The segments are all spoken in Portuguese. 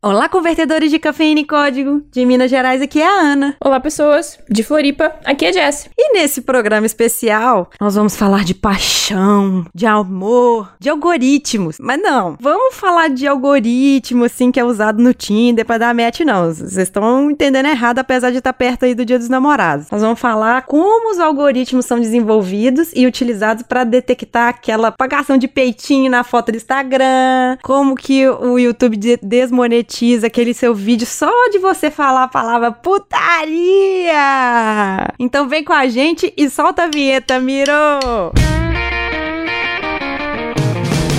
Olá, convertedores de cafeína e código. De Minas Gerais, aqui é a Ana. Olá, pessoas. De Floripa, aqui é Jess. E nesse programa especial, nós vamos falar de paixão, de amor, de algoritmos. Mas não, vamos falar de algoritmo, assim, que é usado no Tinder pra dar match, não. Vocês estão entendendo errado, apesar de estar perto aí do Dia dos Namorados. Nós vamos falar como os algoritmos são desenvolvidos e utilizados para detectar aquela pagação de peitinho na foto do Instagram, como que o YouTube desmonetiza monetiza aquele seu vídeo só de você falar a palavra putaria. Então vem com a gente e solta a vinheta, Miro!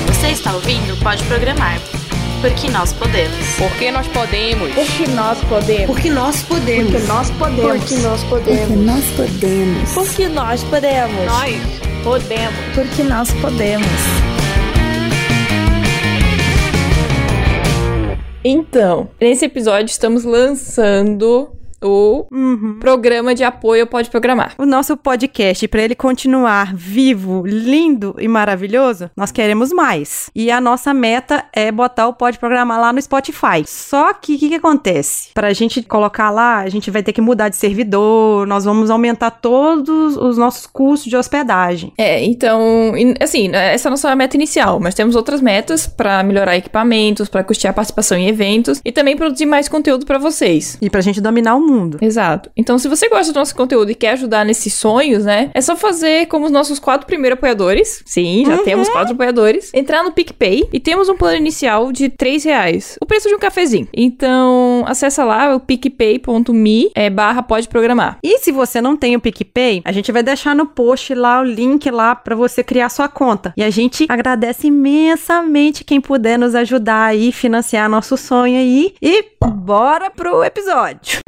Você está ouvindo? Pode programar. Porque nós podemos. Porque nós podemos. Porque nós podemos. Porque nós podemos. Porque nós podemos. Porque nós podemos. Porque nós podemos. Porque nós podemos. Nós podemos. Porque nós podemos. Então, nesse episódio estamos lançando o uhum. programa de apoio Pode Programar. O nosso podcast, para ele continuar vivo, lindo e maravilhoso, nós queremos mais. E a nossa meta é botar o Pode Programar lá no Spotify. Só que o que, que acontece? Para a gente colocar lá, a gente vai ter que mudar de servidor, nós vamos aumentar todos os nossos custos de hospedagem. É, então, assim, essa é a nossa meta inicial, mas temos outras metas para melhorar equipamentos, para custear participação em eventos e também produzir mais conteúdo para vocês. E pra gente dominar o mundo. Exato. Então, se você gosta do nosso conteúdo e quer ajudar nesses sonhos, né? É só fazer como os nossos quatro primeiros apoiadores. Sim, já uhum. temos quatro apoiadores. Entrar no PicPay e temos um plano inicial de três reais. O preço de um cafezinho. Então, acessa lá o picpay.me é, barra pode programar. E se você não tem o PicPay, a gente vai deixar no post lá o link lá para você criar sua conta. E a gente agradece imensamente quem puder nos ajudar aí, financiar nosso sonho aí. E bora pro episódio.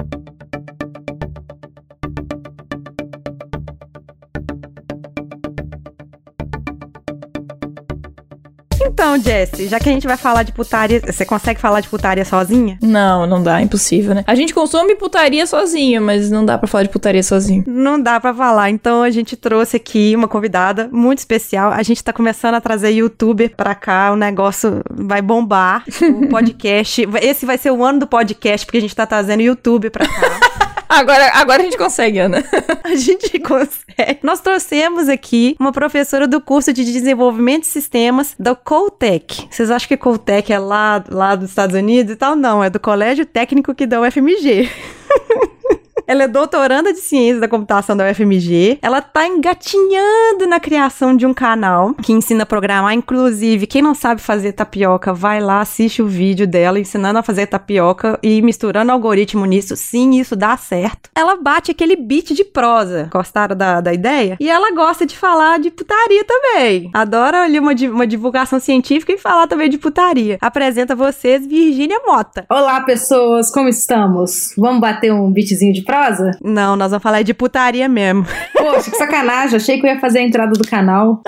Então, Jesse, já que a gente vai falar de putaria, você consegue falar de putaria sozinha? Não, não dá, impossível, né? A gente consome putaria sozinha, mas não dá para falar de putaria sozinho. Não dá para falar. Então a gente trouxe aqui uma convidada muito especial. A gente tá começando a trazer youtuber pra cá, o negócio vai bombar. O podcast, esse vai ser o ano do podcast, porque a gente tá trazendo YouTube pra cá. Agora, agora a gente consegue, Ana. a gente consegue. Nós trouxemos aqui uma professora do curso de desenvolvimento de sistemas da Coltec. Vocês acham que Coltec é lá, lá dos Estados Unidos e tal? Não, é do Colégio Técnico que dá o FMG. Ela é doutoranda de ciências da computação da UFMG. Ela tá engatinhando na criação de um canal que ensina a programar. Inclusive, quem não sabe fazer tapioca, vai lá, assiste o vídeo dela ensinando a fazer tapioca e misturando algoritmo nisso. Sim, isso dá certo. Ela bate aquele beat de prosa. Gostaram da, da ideia? E ela gosta de falar de putaria também. Adora ali uma, uma divulgação científica e falar também de putaria. Apresenta vocês Virgínia Mota. Olá, pessoas, como estamos? Vamos bater um beatzinho de prosa? Não, nós vamos falar de putaria mesmo. Poxa, que sacanagem. Achei que eu ia fazer a entrada do canal.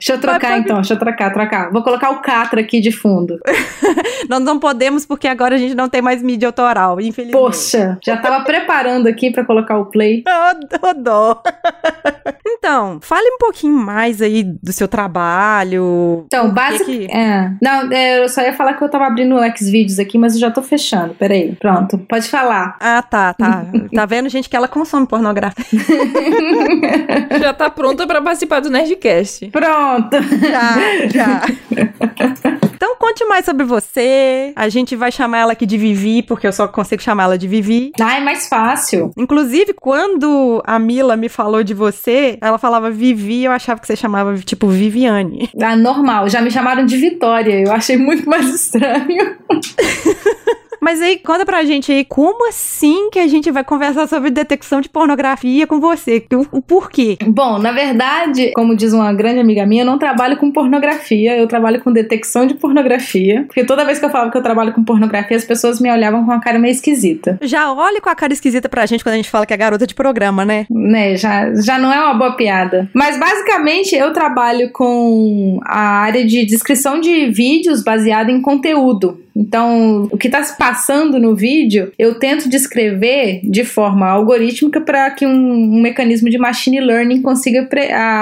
Deixa eu trocar então, deixa eu trocar, trocar. Vou colocar o Catra aqui de fundo. Nós não podemos porque agora a gente não tem mais mídia autoral, infelizmente. Poxa, já tava preparando aqui para colocar o play. Oh, dó. Então, fale um pouquinho mais aí do seu trabalho. Então, basicamente. Que... É. Não, é, eu só ia falar que eu tava abrindo o Xvideos aqui, mas eu já tô fechando. Peraí, pronto, pode falar. Ah, tá, tá. tá vendo, gente, que ela consome pornografia. já tá pronta para participar do Nerdcast. Pronto. Já, já. Então conte mais sobre você. A gente vai chamar ela aqui de Vivi, porque eu só consigo chamar ela de Vivi. Ah, é mais fácil. Inclusive, quando a Mila me falou de você, ela falava Vivi, eu achava que você chamava tipo Viviane. Ah, normal. Já me chamaram de Vitória. Eu achei muito mais estranho. Mas aí, conta pra gente aí, como assim que a gente vai conversar sobre detecção de pornografia com você? O, o porquê? Bom, na verdade, como diz uma grande amiga minha, eu não trabalho com pornografia, eu trabalho com detecção de pornografia. Porque toda vez que eu falava que eu trabalho com pornografia, as pessoas me olhavam com uma cara meio esquisita. Já olhe com a cara esquisita pra gente quando a gente fala que é garota de programa, né? Né, já, já não é uma boa piada. Mas basicamente eu trabalho com a área de descrição de vídeos baseada em conteúdo. Então, o que está se passando no vídeo, eu tento descrever de forma algorítmica para que um, um, mecanismo de machine learning consiga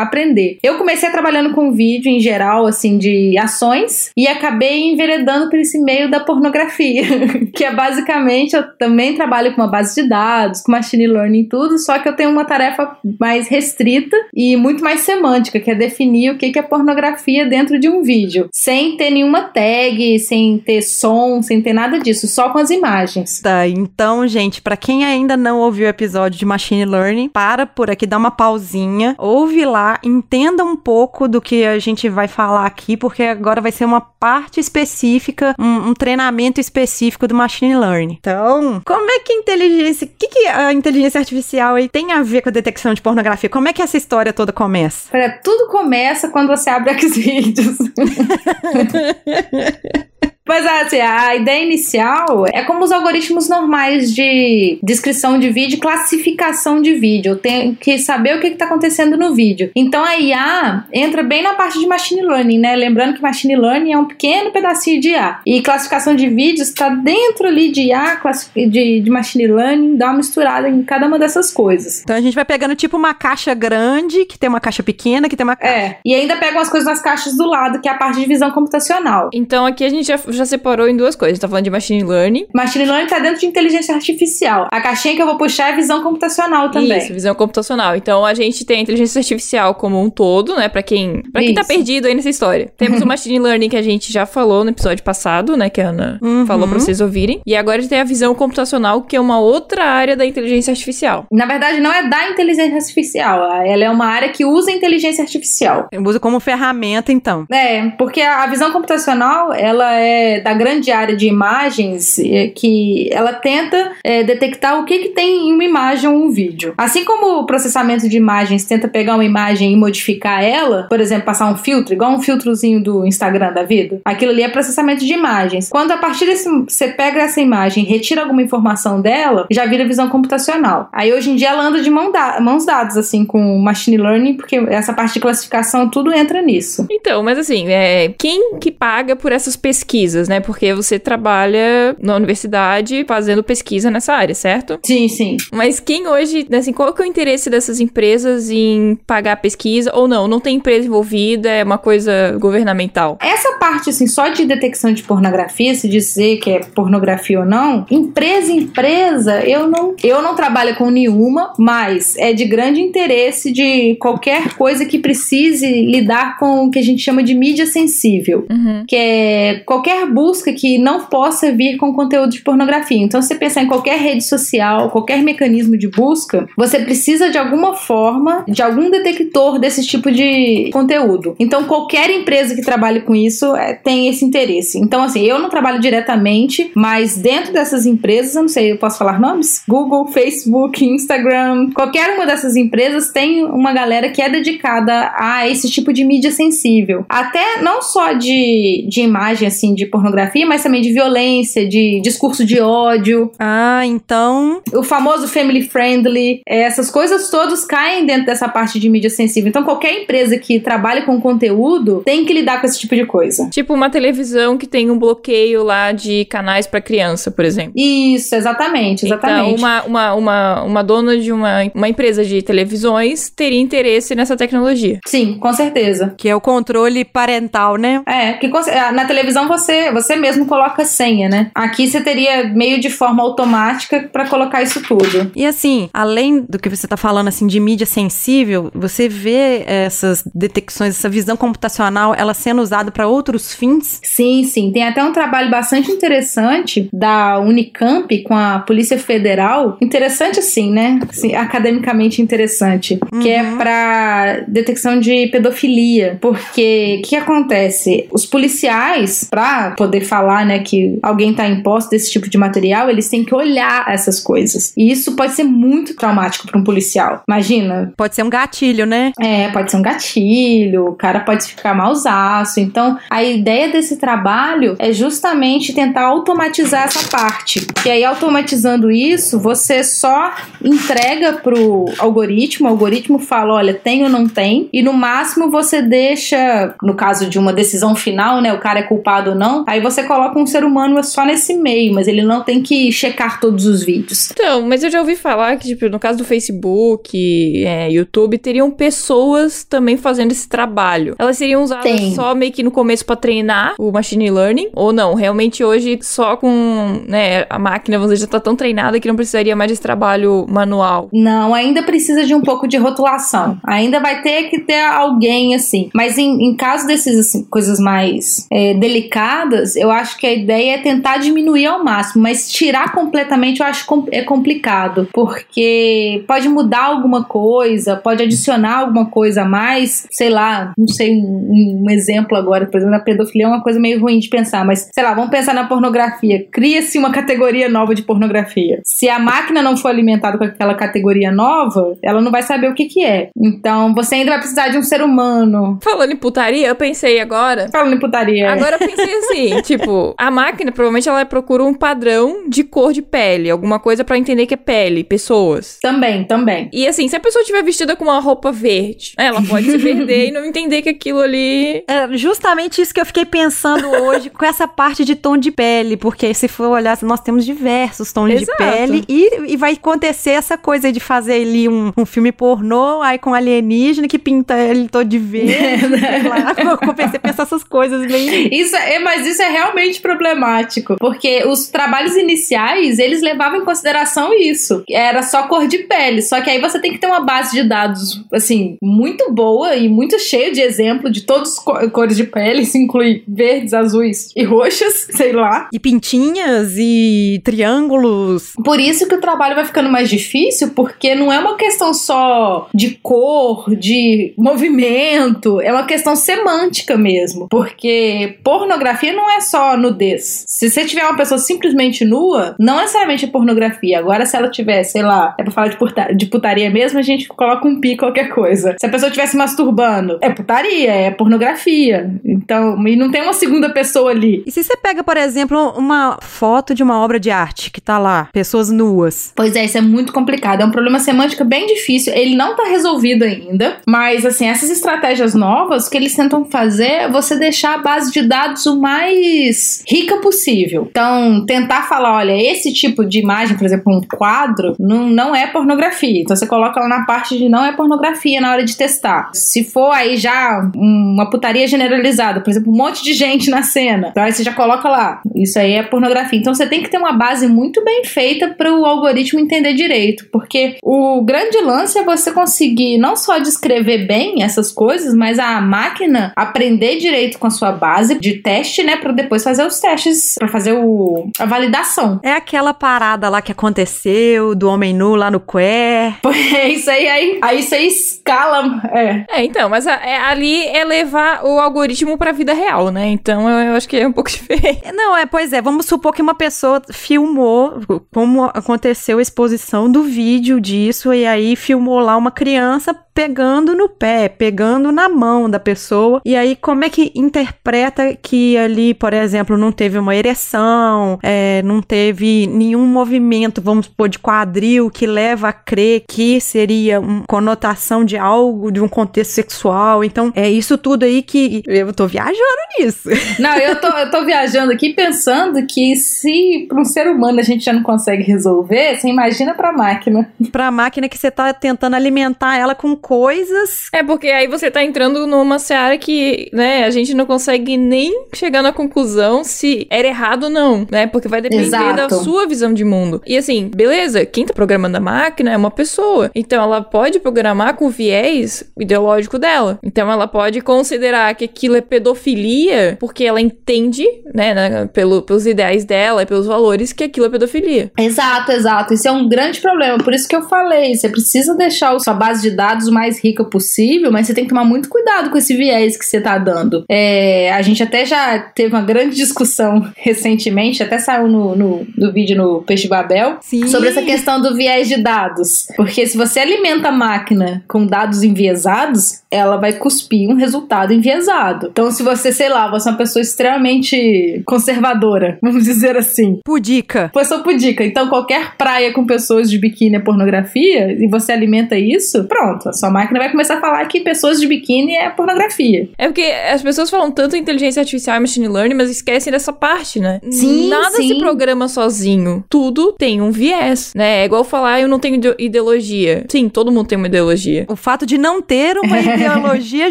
aprender. Eu comecei trabalhando com vídeo em geral, assim, de ações, e acabei enveredando por esse meio da pornografia, que é basicamente eu também trabalho com uma base de dados, com machine learning e tudo, só que eu tenho uma tarefa mais restrita e muito mais semântica, que é definir o que é pornografia dentro de um vídeo, sem ter nenhuma tag, sem ter som, sem ter nada disso, só com as imagens. Tá, então, gente, para quem ainda não ouviu o episódio de machine learning, para por aqui, dá uma pausinha, ouve lá, entenda um pouco do que a gente vai falar aqui, porque agora vai ser uma parte específica, um, um treinamento específico do machine learning. Então, como é que a inteligência, o que, que a inteligência artificial aí tem a ver com a detecção de pornografia? Como é que essa história toda começa? Pera, tudo começa quando você abre Xvideos. Mas assim, a ideia inicial é como os algoritmos normais de descrição de vídeo, classificação de vídeo. Eu tenho que saber o que está acontecendo no vídeo. Então a IA entra bem na parte de machine learning, né? Lembrando que machine learning é um pequeno pedacinho de IA. E classificação de vídeos está dentro ali de IA, de, de machine learning, dá uma misturada em cada uma dessas coisas. Então a gente vai pegando tipo uma caixa grande, que tem uma caixa pequena, que tem uma caixa. É. E ainda pega umas coisas nas caixas do lado, que é a parte de visão computacional. Então aqui a gente já já separou em duas coisas. Tá falando de machine learning. Machine learning tá dentro de inteligência artificial. A caixinha que eu vou puxar é visão computacional também. Isso, visão computacional. Então a gente tem a inteligência artificial como um todo, né? Pra quem, pra quem tá perdido aí nessa história. Temos o machine learning que a gente já falou no episódio passado, né? Que a Ana uhum. falou pra vocês ouvirem. E agora a gente tem a visão computacional, que é uma outra área da inteligência artificial. Na verdade, não é da inteligência artificial. Ela é uma área que usa inteligência artificial. Usa como ferramenta, então. É, porque a visão computacional, ela é da grande área de imagens é, que ela tenta é, detectar o que, que tem em uma imagem ou um vídeo. Assim como o processamento de imagens tenta pegar uma imagem e modificar ela, por exemplo, passar um filtro, igual um filtrozinho do Instagram da vida, aquilo ali é processamento de imagens. Quando a partir desse você pega essa imagem retira alguma informação dela, já vira visão computacional. Aí hoje em dia ela anda de mão da mãos dadas assim com machine learning, porque essa parte de classificação tudo entra nisso. Então, mas assim, é, quem que paga por essas pesquisas, né? Porque porque você trabalha na universidade fazendo pesquisa nessa área, certo? Sim, sim. Mas quem hoje, assim, qual que é o interesse dessas empresas em pagar pesquisa ou não? Não tem empresa envolvida, é uma coisa governamental? Essa parte, assim, só de detecção de pornografia, se dizer que é pornografia ou não, empresa empresa, eu não, eu não trabalho com nenhuma, mas é de grande interesse de qualquer coisa que precise lidar com o que a gente chama de mídia sensível, uhum. que é qualquer busca que não possa vir com conteúdo de pornografia. Então, se você pensar em qualquer rede social, qualquer mecanismo de busca, você precisa de alguma forma, de algum detector desse tipo de conteúdo. Então, qualquer empresa que trabalhe com isso é, tem esse interesse. Então, assim, eu não trabalho diretamente, mas dentro dessas empresas, eu não sei, eu posso falar nomes? Google, Facebook, Instagram, qualquer uma dessas empresas tem uma galera que é dedicada a esse tipo de mídia sensível. Até não só de, de imagem, assim, de pornografia pornografia, mas também de violência, de discurso de ódio. Ah, então. O famoso family friendly. Essas coisas todas caem dentro dessa parte de mídia sensível. Então, qualquer empresa que trabalhe com conteúdo tem que lidar com esse tipo de coisa. Tipo uma televisão que tem um bloqueio lá de canais para criança, por exemplo. Isso, exatamente, exatamente. Então, uma, uma, uma, uma dona de uma, uma empresa de televisões teria interesse nessa tecnologia. Sim, com certeza. Que é o controle parental, né? É, que na televisão você, você mesmo coloca senha, né? Aqui você teria meio de forma automática para colocar isso tudo. E assim, além do que você tá falando assim de mídia sensível, você vê essas detecções, essa visão computacional, ela sendo usada para outros fins? Sim, sim. Tem até um trabalho bastante interessante da Unicamp com a Polícia Federal. Interessante assim, né? Assim, academicamente interessante, uhum. que é uhum. para detecção de pedofilia, porque o que acontece? Os policiais, para poder falar, né, que alguém tá em posse desse tipo de material, eles têm que olhar essas coisas. E isso pode ser muito traumático para um policial. Imagina. Pode ser um gatilho, né? É, pode ser um gatilho, o cara pode ficar mausaço. Então, a ideia desse trabalho é justamente tentar automatizar essa parte. E aí, automatizando isso, você só entrega pro algoritmo, o algoritmo fala, olha, tem ou não tem, e no máximo você deixa, no caso de uma decisão final, né, o cara é culpado ou não, não, aí você coloca um ser humano só nesse meio, mas ele não tem que checar todos os vídeos. Então, mas eu já ouvi falar que, tipo, no caso do Facebook, é, YouTube, teriam pessoas também fazendo esse trabalho. Elas seriam usadas Tem. só meio que no começo pra treinar o machine learning, ou não? Realmente hoje só com, né, a máquina, dizer, já tá tão treinada que não precisaria mais desse trabalho manual. Não, ainda precisa de um pouco de rotulação. Ainda vai ter que ter alguém assim. Mas em, em caso desses assim, coisas mais é, delicadas, eu acho que a ideia é tentar diminuir ao máximo. Mas tirar completamente eu acho é complicado. Porque pode mudar alguma coisa, pode adicionar alguma coisa a mais. Sei lá, não sei um, um exemplo agora. Por exemplo, a pedofilia é uma coisa meio ruim de pensar. Mas sei lá, vamos pensar na pornografia. Cria-se uma categoria nova de pornografia. Se a máquina não for alimentada com aquela categoria nova, ela não vai saber o que que é. Então, você ainda vai precisar de um ser humano. Falando em putaria, eu pensei agora. Falando em putaria. Agora eu pensei assim, tipo, a máquina provavelmente ela procura um padrão de cor de pele, alguma coisa pra entender que é pele, pessoas. Também, também. E assim, se a pessoa estiver vestida com uma roupa verde, né, ela pode se perder e não entender que aquilo ali. É justamente isso que eu fiquei pensando hoje com essa parte de tom de pele, porque se for olhar, nós temos diversos tons de Exato. pele e, e vai acontecer essa coisa de fazer ali um, um filme pornô, aí com alienígena que pinta ele todo de verde, sei lá. Eu comecei a pensar essas coisas bem... Isso é, mas isso é realmente problemático, porque os trabalhos iniciais, eles levavam em consideração isso. Era só cor de pele, só que aí você tem que ter uma base de dados, assim, muito boa e muito cheia de exemplo de todas as co- cores de pele, isso inclui verdes, azuis e roxas, sei lá. E pintinhas e triângulos. Por isso que o trabalho vai ficando mais difícil, porque não é uma questão só de cor, de movimento, é uma questão semântica mesmo. Porque pornografia não é só nudez. Se você tiver uma pessoa simplesmente nua, não necessariamente é pornografia. Agora, se ela tiver, sei lá, é pra falar de, puta- de putaria mesmo, a gente coloca um pi qualquer coisa. Se a pessoa estivesse masturbando, é putaria, é pornografia. Então, e não tem uma segunda pessoa ali. E se você pega, por exemplo, uma foto de uma obra de arte que tá lá, pessoas nuas. Pois é, isso é muito complicado. É um problema semântico bem difícil. Ele não tá resolvido ainda. Mas, assim, essas estratégias novas o que eles tentam fazer é você deixar a base de dados o mais rica possível. Então, tentar falar: olha, esse tipo de imagem, por exemplo, um quadro, não, não é pornografia. Então, você coloca lá na parte de não é pornografia na hora de testar. Se for aí já uma putaria generalizada, por exemplo, um monte de gente na cena, então aí você já coloca lá: isso aí é pornografia. Então, você tem que ter uma base muito bem feita para o algoritmo entender direito, porque o grande lance é você conseguir não só descrever bem essas coisas, mas a máquina aprender direito com a sua base de teste, né, para depois fazer os testes, para fazer o, a validação. É aquela parada lá que aconteceu, do homem nu lá no Quer. É isso aí, aí, aí aí escala, é. É, então, mas a- é- ali é levar o algoritmo pra vida real, né? Então eu, eu acho que é um pouco diferente. Não, é, pois é, vamos supor que uma pessoa filmou como aconteceu a exposição do vídeo disso, e aí filmou lá uma criança pegando no pé, pegando na mão da pessoa, e aí como é que interpreta que ali, por exemplo, não teve uma ereção, é, não teve nenhum movimento, vamos supor, de quadril que leva a crer que seria uma conotação de algo, de um contexto sexual, então é isso tudo aí que eu tô viajando nisso. Não, eu tô, eu tô viajando aqui pensando que se para um ser humano a gente já não consegue resolver, você imagina pra máquina. pra máquina que você tá tentando alimentar ela com coisas. É, porque aí você tá entrando numa seara que, né, a gente não consegue nem chegar na conclusão se era errado ou não, né? Porque vai depender Exato. da sua visão de mundo. E assim, beleza, quem tá programando a máquina é uma pessoa. Então ela pode programar com o viés ideológico dela. Então ela pode considerar que aquilo é pedofilia porque ela entende, né, né, pelo, pelos ideais dela e pelos valores que aquilo é pedofilia. Exato, exato. Isso é um grande problema. Por isso que eu falei, você precisa deixar a sua base de dados o mais rica possível, mas você tem que tomar muito cuidado com esse viés que você tá dando. É, a gente até já teve uma grande discussão recentemente, até saiu no, no, no vídeo no Peixe Babel, Sim. sobre essa questão do viés de dados. Porque se você alimenta a máquina com dados enviesados, ela vai cuspir um resultado enviesado. Então, se você, sei lá, você é uma pessoa extremamente conservadora, vamos dizer assim, Pudica. Pessoa pudica. Então, qualquer praia com pessoas de biquíni é pornografia e você alimenta isso, pronto. A sua Sua máquina vai começar a falar que pessoas de biquíni é pornografia. É porque as pessoas falam tanto em inteligência artificial e machine learning, mas esquecem dessa parte, né? Sim, Nada sim. se programa sozinho. Tudo tem um viés, né? É igual falar, eu não tenho ide- ideologia. Sim, todo mundo tem uma ideologia. O fato de não ter uma ideologia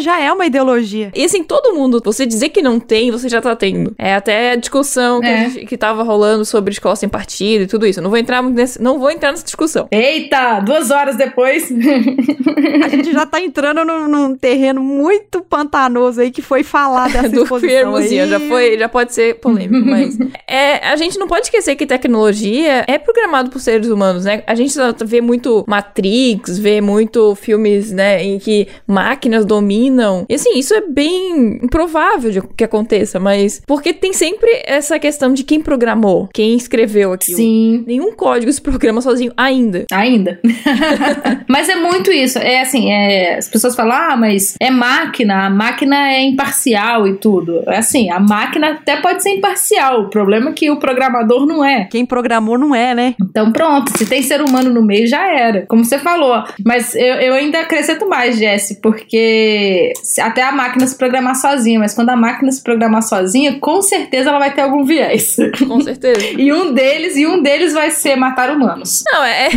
já é uma ideologia. E assim, todo mundo, você dizer que não tem, você já tá tendo. É até a discussão que, a É. gente- que tava rolando sobre escola sem partido e tudo isso. Eu não vou entrar muito nesse, não vou entrar nessa discussão. Eita, duas horas depois. A gente já tá entrando num, num terreno muito pantanoso aí que foi falar dessa do exposição aí. já foi, já pode ser polêmico, mas é, a gente não pode esquecer que tecnologia é programado por seres humanos, né? A gente vê muito Matrix, vê muito filmes, né, em que máquinas dominam. E assim, isso é bem improvável de que aconteça, mas porque tem sempre essa questão de quem programou, quem escreveu aquilo. Sim. Nenhum código se programa sozinho ainda. Ainda. mas é muito isso. É assim, é, as pessoas falam, ah, mas é máquina, a máquina é imparcial e tudo. É assim, a máquina até pode ser imparcial. O problema é que o programador não é. Quem programou não é, né? Então pronto, se tem ser humano no meio, já era. Como você falou. Mas eu, eu ainda acrescento mais, Jesse, porque até a máquina se programar sozinha, mas quando a máquina se programar sozinha, com certeza ela vai ter algum viés. Com certeza. E um deles, e um deles vai ser matar humanos. Não, é.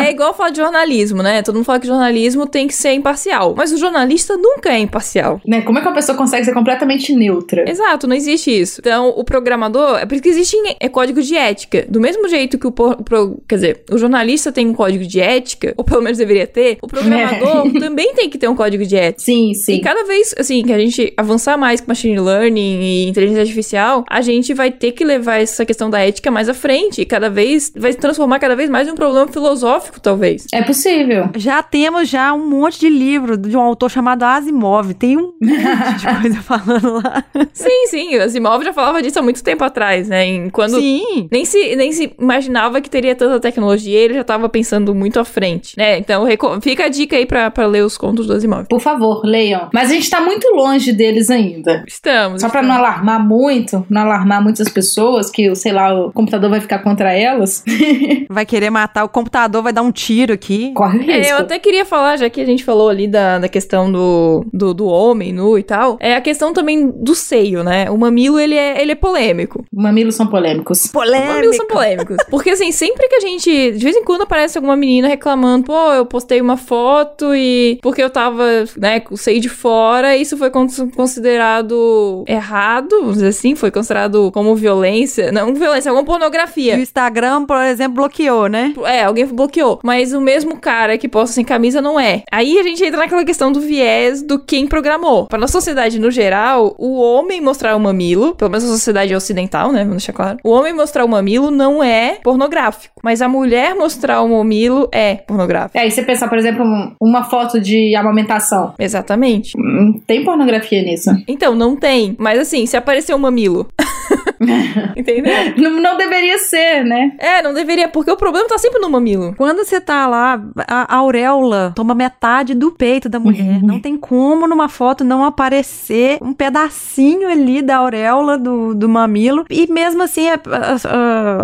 é, é igual falar de jornalismo, né? Todo mundo fala que jornalismo tem que ser imparcial. Mas o jornalista nunca é imparcial. Né? Como é que uma pessoa consegue ser completamente neutra? Exato, não existe isso. Então, o programador. É por isso que existem é, códigos de ética. Do mesmo jeito que o. por- pro- quer dizer, o jornalista tem um código de ética, ou pelo menos deveria ter, o programador também tem que ter um código de ética. Sim, E sim. cada vez, assim, que a gente avançar mais com machine learning e inteligência artificial, a gente vai ter que levar essa questão da ética mais à frente. E cada vez, vai se transformar cada vez mais em um problema filosófico, talvez. É possível. Já temos já um monte de livro de um autor chamado Asimov. Tem um monte de coisa falando lá. Sim, sim, o Asimov já falava disso há muito tempo atrás, né? Em quando Sim. nem se, nem se imaginava que teria tanta tecnologia, ele já tava pensando muito à frente, né? Então, fica a dica aí pra, pra ler os contos do Asimov. Por favor, leiam. Mas a gente tá muito longe deles ainda. Estamos. Só pra não alarmar muito, não alarmar muitas pessoas, que, sei lá, o computador vai ficar contra elas, Vai querer matar o computador, vai dar um tiro aqui. corre o risco. É, eu até queria falar, já que a gente falou ali da, da questão do, do, do homem nu e tal, é a questão também do seio, né? O mamilo, ele é, ele é polêmico. Mamilos são polêmicos. Os mamilos são polêmicos. Porque, assim, sempre que a gente. De vez em quando aparece alguma menina reclamando, pô, eu postei uma foto e. Porque eu tava, né, com o seio de fora, isso foi con- considerado errado, vamos dizer assim, foi considerado como violência. Não violência, alguma E pornografia. o Instagram, por exemplo, bloqueou, né? É, alguém bloqueou. Mas o mesmo cara que posta sem camisa não é. Aí a gente entra naquela questão do viés do quem programou. Para nossa sociedade no geral, o homem mostrar o mamilo, pelo menos a sociedade ocidental, né? Vamos deixar claro. O homem mostrar o mamilo não é pornográfico. Mas a mulher mostrar o mamilo é pornográfico. É, aí você pensar, por exemplo, um- uma foto de amamentação. Exatamente. Hum, Tem pornografia nisso. Então, não tem. Mas assim, se aparecer um mamilo. Entendeu? Não, não deveria ser, né? É, não deveria, porque o problema tá sempre no mamilo. Quando você tá lá, a auréola toma metade do peito da mulher. Não tem como numa foto não aparecer um pedacinho ali da auréola do, do mamilo. E mesmo assim, é,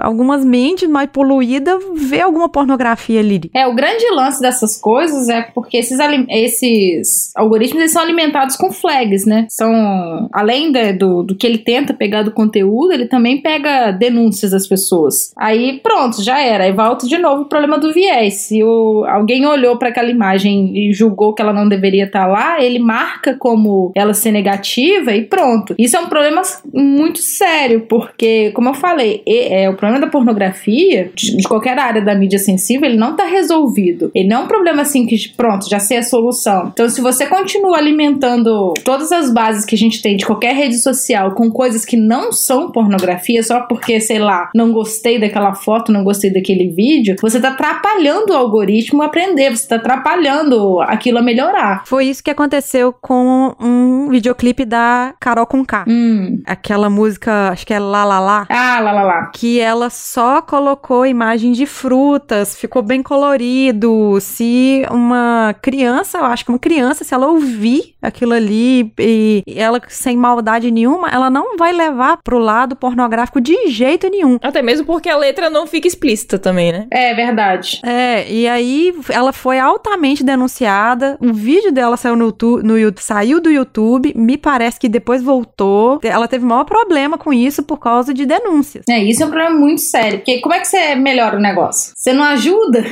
algumas mentes mais poluídas vê alguma pornografia ali. É, o grande lance dessas coisas é porque esses, esses algoritmos eles são alimentados com flags, né? São, além de- do, do que ele tenta pegar do conteúdo, ele também pega denúncias das pessoas. Aí pronto, já era. Aí volta de novo o problema do viés. Se o, alguém olhou para aquela imagem e julgou que ela não deveria estar lá, ele marca como ela ser negativa e pronto. Isso é um problema muito sério, porque, como eu falei, e- é, o problema da pornografia, de, de qualquer área da mídia sensível, ele não tá resolvido. Ele não é um problema assim que, pronto, já sei a solução. Então, se você continua alimentando todas as bases que a gente tem de qualquer rede social com coisas que não são pornografia, só porque, sei lá, não gostei daquela foto, não gostei daquele vídeo, você tá atrapalhando o algoritmo a aprender, você tá atrapalhando aquilo a melhorar. Foi isso que aconteceu com um videoclipe da Carol com K. Hum. Aquela música, acho que é Lá Lá Lá. Ah, lá, lá, lá. que ela só colocou imagem de frutas, ficou bem colorido. Se uma criança, eu acho que uma criança, se ela ouvir aquilo ali e ela sem maldade nenhuma, ela não vai levar pro lado pornográfico de jeito nenhum. Até mesmo porque a letra não fica explícita também, né? É verdade. É, e aí ela foi altamente denunciada. O vídeo dela saiu no YouTube, no YouTube, saiu do YouTube, me parece que depois voltou. Ela teve maior problema com isso por causa de denúncias. É, isso é um problema muito sério. Porque como é que você melhora o negócio? Você não ajuda?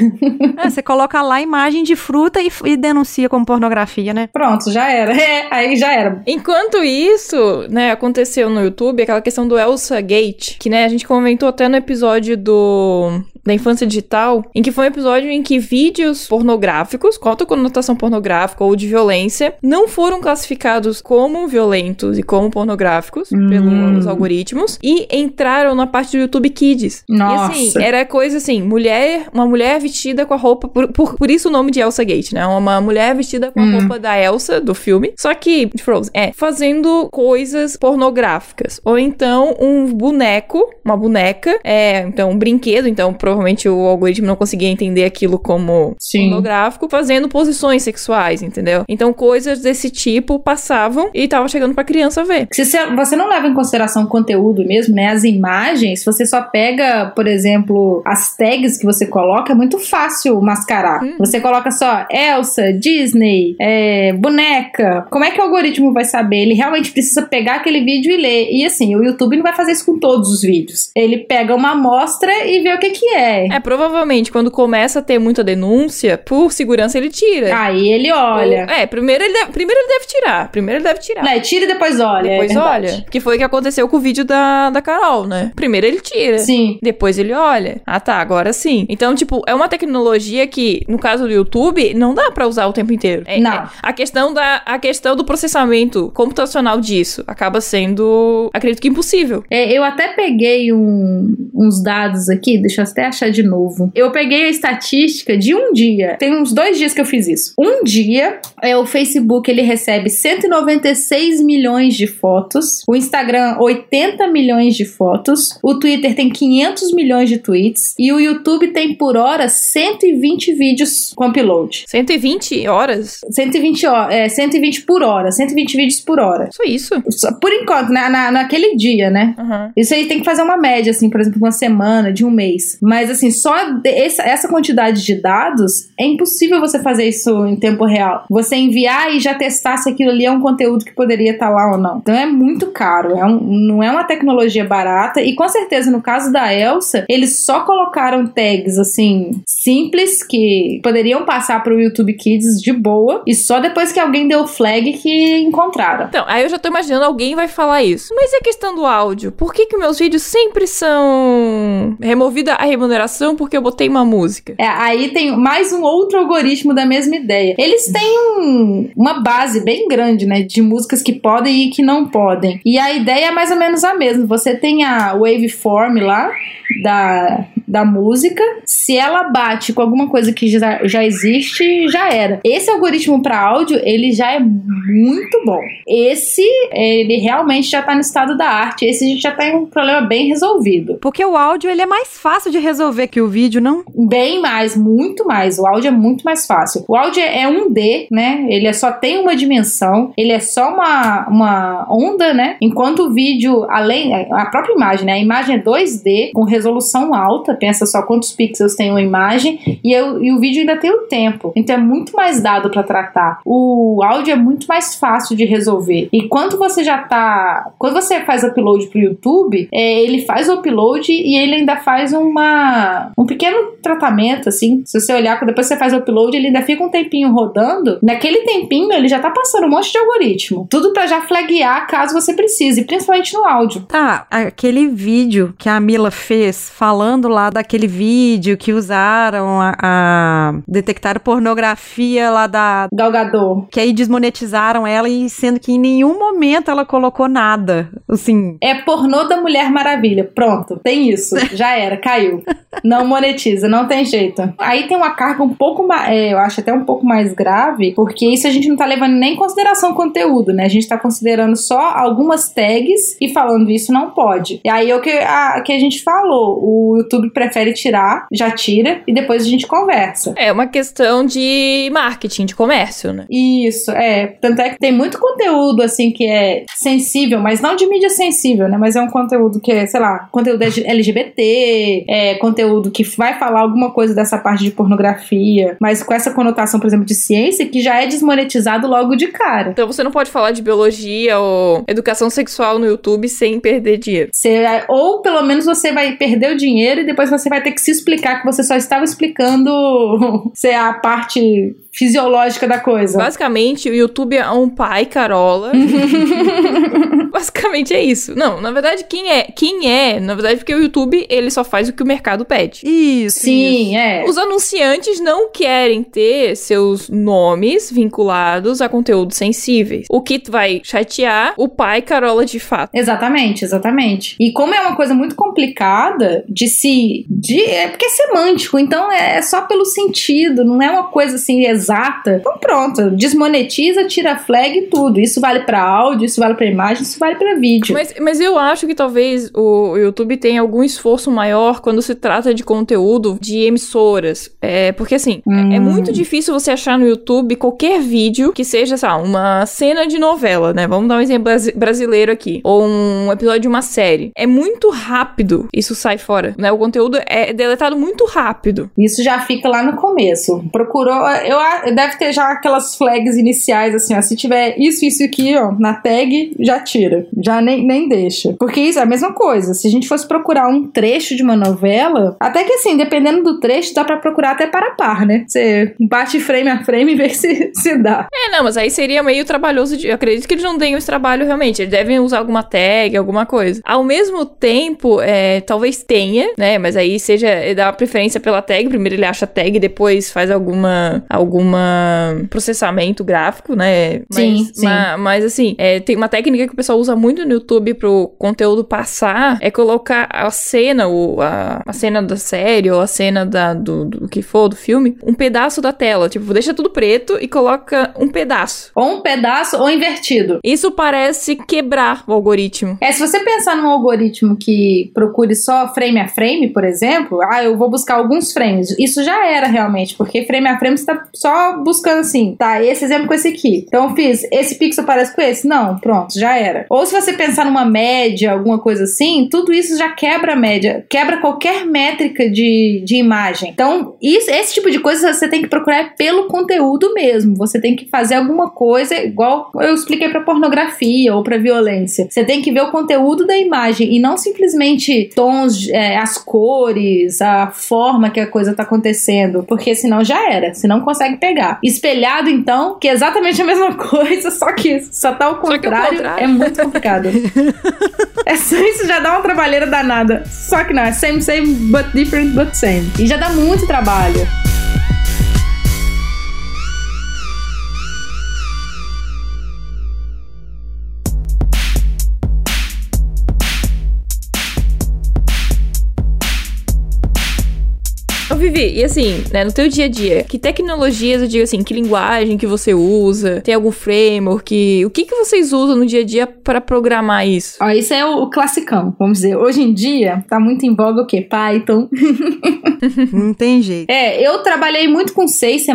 É, você coloca lá a imagem de fruta e, e denuncia como pornografia, né? Pronto, já era. É, aí já era. Enquanto isso, né, aconteceu no YouTube aquela questão do Elsa Gate, que, né, a gente comentou até no episódio do da infância digital, em que foi um episódio em que vídeos pornográficos, com alta conotação pornográfica ou de violência, não foram classificados como violentos e como pornográficos Hum. pelos algoritmos e entraram na parte do YouTube Kids. Nossa. E assim, era coisa assim, mulher, uma mulher vestida com a roupa, por, por, por isso o nome de Elsa Gate, né? Uma mulher vestida com a Hum. roupa da Elsa, do filme, só que, Frozen, é, fazendo coisas pornográficas. Ou então um boneco, uma boneca, é, então um brinquedo, então provavelmente o algoritmo não conseguia entender aquilo como Sim. pornográfico, fazendo posições sexuais, entendeu? Então coisas desse tipo passavam e tava chegando pra criança ver. Se você- não leva em consideração o conteúdo mesmo, né? As imagens, você só pega, por exemplo, as tags que você coloca, é muito fácil mascarar. Hum. Você coloca só Elsa, Disney, é, boneca. Como é que o algoritmo vai saber? Ele realmente precisa pegar aquele vídeo e ler. E assim, o YouTube não vai fazer isso com todos os vídeos. Ele pega uma amostra e vê o que que é. É, provavelmente quando começa a ter muita denúncia, por segurança ele tira. Aí ele olha. Ou- é, primeiro ele, deve, primeiro ele deve tirar. Primeiro ele deve tirar. Né, tira e depois olha. é Depois verdade. olha. Que foi o que aconteceu com o vídeo da, da Carol, né? Primeiro ele tira. Sim. Depois ele olha. Ah, tá, agora sim. Então, tipo, é uma tecnologia que, no caso do YouTube, não dá pra usar o tempo inteiro. É- Não. é- a questão da a questão do processamento computacional disso acaba sendo, acredito que impossível. É, eu até peguei um- uns dados aqui, deixa eu até achar de novo. Eu peguei a estatística de um dia. Tem uns dois dias que eu fiz isso. Um dia, é, o Facebook ele recebe 196 milhões de fotos, o Instagram 80 milhões de fotos, o Twitter tem 500 milhões de tweets e o YouTube tem por hora 120 vídeos com upload. 120 horas? 120, ho- é, 120 por hora, 120 vídeos por hora. Só isso? Por enquanto, na, na- naquele dia, né? Aham. Isso aí tem que fazer uma média, assim, por exemplo, uma semana, de um mês. Mas, assim, só essa, quantidade de dados, é impossível você fazer isso em tempo real. Você enviar e já testar se aquilo ali é um conteúdo que poderia estar lá ou não. Então é muito caro, é um- não é uma tecnologia barata. E com certeza, no caso da Elsa, eles só colocaram tags, assim, simples, que poderiam passar para o YouTube Kids de boa. E só depois que alguém deu flag que encontraram. Então, aí eu já tô imaginando alguém vai falar isso. Mas e a questão do áudio? Por que que meus vídeos sempre são removida a remuneração porque eu botei uma música? É, aí tem mais um outro algoritmo da mesma ideia. Eles têm um- uma base bem grande, né, de músicas que podem e que não podem. E a ideia é mais ou menos a mesma. Você tem a waveform lá da, da música. Se ela bate com alguma coisa que já, já existe, já era. Esse algoritmo para áudio, ele já é muito bom. Esse, ele realmente já tá no estado da arte. Esse a gente já tem um problema bem resolvido. Porque o áudio ele é mais fácil de resolver que o vídeo, não? Bem mais, muito mais. O áudio é muito mais fácil. O áudio é um D, né? Ele é só tem uma dimensão, ele é só uma, uma onda, né? Enquanto o vídeo, além, a própria imagem, né? A imagem é 2D, com resolução alta, pensa só quantos pixels tem uma imagem, e, eu- e o vídeo ainda tem o tempo. Então é muito mais dado para tratar. O áudio é muito mais fácil de resolver. E quando você já tá. Quando você faz upload pro YouTube, é, ele faz o upload e ele ainda faz uma um pequeno tratamento, assim. Se você olhar, depois você faz o upload, ele ainda fica um tempinho rodando. Naquele tempinho, ele já tá passando um monte de algoritmo. Tudo pra já flaguear caso você precise, principalmente no áudio. Tá, aquele vídeo que a Mila fez, falando lá daquele vídeo que usaram a, a detectaram pornografia lá da Galgador. que aí desmonetizaram ela e sendo que em nenhum momento ela colocou nada, assim. É pornô da Mulher Maravilha. Pronto, tem isso. Já era, caiu. Não monetiza, não tem jeito. Aí tem uma carga um pouco mais, eu acho até um pouco mais grave, porque isso a gente não tá levando nem em consideração o conteúdo, né? A gente tá considerando só algumas tags e falando isso não pode. E aí é o que a, que a gente falou, o YouTube prefere tirar, já tira e depois a gente conversa. É uma questão de marketing, de comércio, né? Isso, é. Tanto é que tem muito conteúdo, assim, que é sensível, mas não de mídia sensível, né? Mas é um conteúdo que é, sei lá, conteúdo LGBT, é conteúdo que vai falar alguma coisa dessa parte de pornografia, mas com essa conotação, por exemplo, de ciência, que já é desmonetizado logo de cara. Então você não pode falar de biologia ou educação sexual no YouTube sem perder dinheiro. Você, ou pelo menos você vai perder o dinheiro e depois você vai ter que se explicar que você só estava explicando se a parte fisiológica da coisa. Basicamente, o YouTube é um pai carola. Basicamente é isso. Não, na verdade, quem é? Quem é? Na verdade, porque o YouTube, ele só faz o que o mercado pede. Isso. Sim, é. Os anunciantes não querem ter seus nomes vinculados a conteúdos sensíveis. O que vai chatear o pai carola de fato. Exatamente, exatamente. E como é uma coisa muito complicada de se. De, é porque é semântico, então é só pelo sentido, não é uma coisa assim exata. Então pronto, desmonetiza, tira a flag e tudo. Isso vale pra áudio, isso vale pra imagem, isso vale pra vídeo. Mas, mas eu acho que talvez o YouTube tenha algum esforço maior quando se trata de conteúdo de emissoras. É, porque assim, é- é, muito difícil você achar no YouTube qualquer vídeo que seja, sei lá, uma cena de novela, né? Vamos dar um exemplo brasi- brasileiro aqui. Ou um episódio de uma série. É muito rápido isso sai fora, né? O conteúdo é deletado muito rápido. Isso já fica lá no começo. Procurou, eu deve ter já aquelas flags iniciais assim, ó, se tiver isso isso aqui, ó, na tag, já tira. Já nem, nem deixa. Porque isso é a mesma coisa. Se a gente fosse procurar um trecho de uma novela, até que assim, dependendo do trecho, dá pra procurar até para par, né? Você bate frame a frame e vê se, se dá. É, não, mas aí seria meio trabalhoso. De, eu acredito que eles não tenham esse trabalho realmente. Eles devem usar alguma tag, alguma coisa. Ao mesmo tempo, é, talvez tenha, né? Mas aí seja dá uma preferência pela tag. Primeiro ele acha a tag, depois faz alguma alguma processamento gráfico, né? Mas, Sim, sim. ma- mas assim, é, tem uma técnica que o pessoal usa muito no YouTube pro conteúdo passar, é colocar a cena, o, a, a cena da série ou a cena da, do, do que for, do filme, um pedaço da tela. Tipo, deixa tudo preto e coloca um pedaço. Ou um pedaço ou invertido. Isso parece quebrar o algoritmo. É, se você pensar num algoritmo que procure só frame a frame, por exemplo, ah, eu vou buscar alguns frames. Isso já era realmente, porque frame a frame você tá só buscando assim, tá, esse exemplo com esse aqui. Então eu fiz, esse pixel parece com esse? Não, pronto, já era. Ou se você pensar numa média, alguma coisa assim, tudo isso já quebra a média, quebra qualquer métrica de, de imagem. Então, isso, esse tipo de coisa você tem que procurar pelo conteúdo mesmo. Você tem que fazer alguma coisa, igual eu expliquei pra pornografia ou pra violência. Você tem que ver o conteúdo da imagem e não simplesmente tons, é, as cores, a forma que a coisa tá acontecendo, porque senão já era, você não consegue pegar. Espelhado, então, que é exatamente a mesma coisa, só que só tá ao que ao contrário, contrário. é muito complicado. É só isso já dá uma trabalheira danada. Só que não, é same, same, but different, but same. E já dá muito trabalho. Vivi, e assim, né, no teu dia a dia, que tecnologias, eu digo assim, que linguagem que você usa? Tem algum framework? O que que vocês usam no dia a dia para programar isso? Ó, isso é o, o classicão, vamos dizer. Hoje em dia, tá muito em voga o quê? Python. Não tem jeito. É, eu trabalhei muito com C e C++,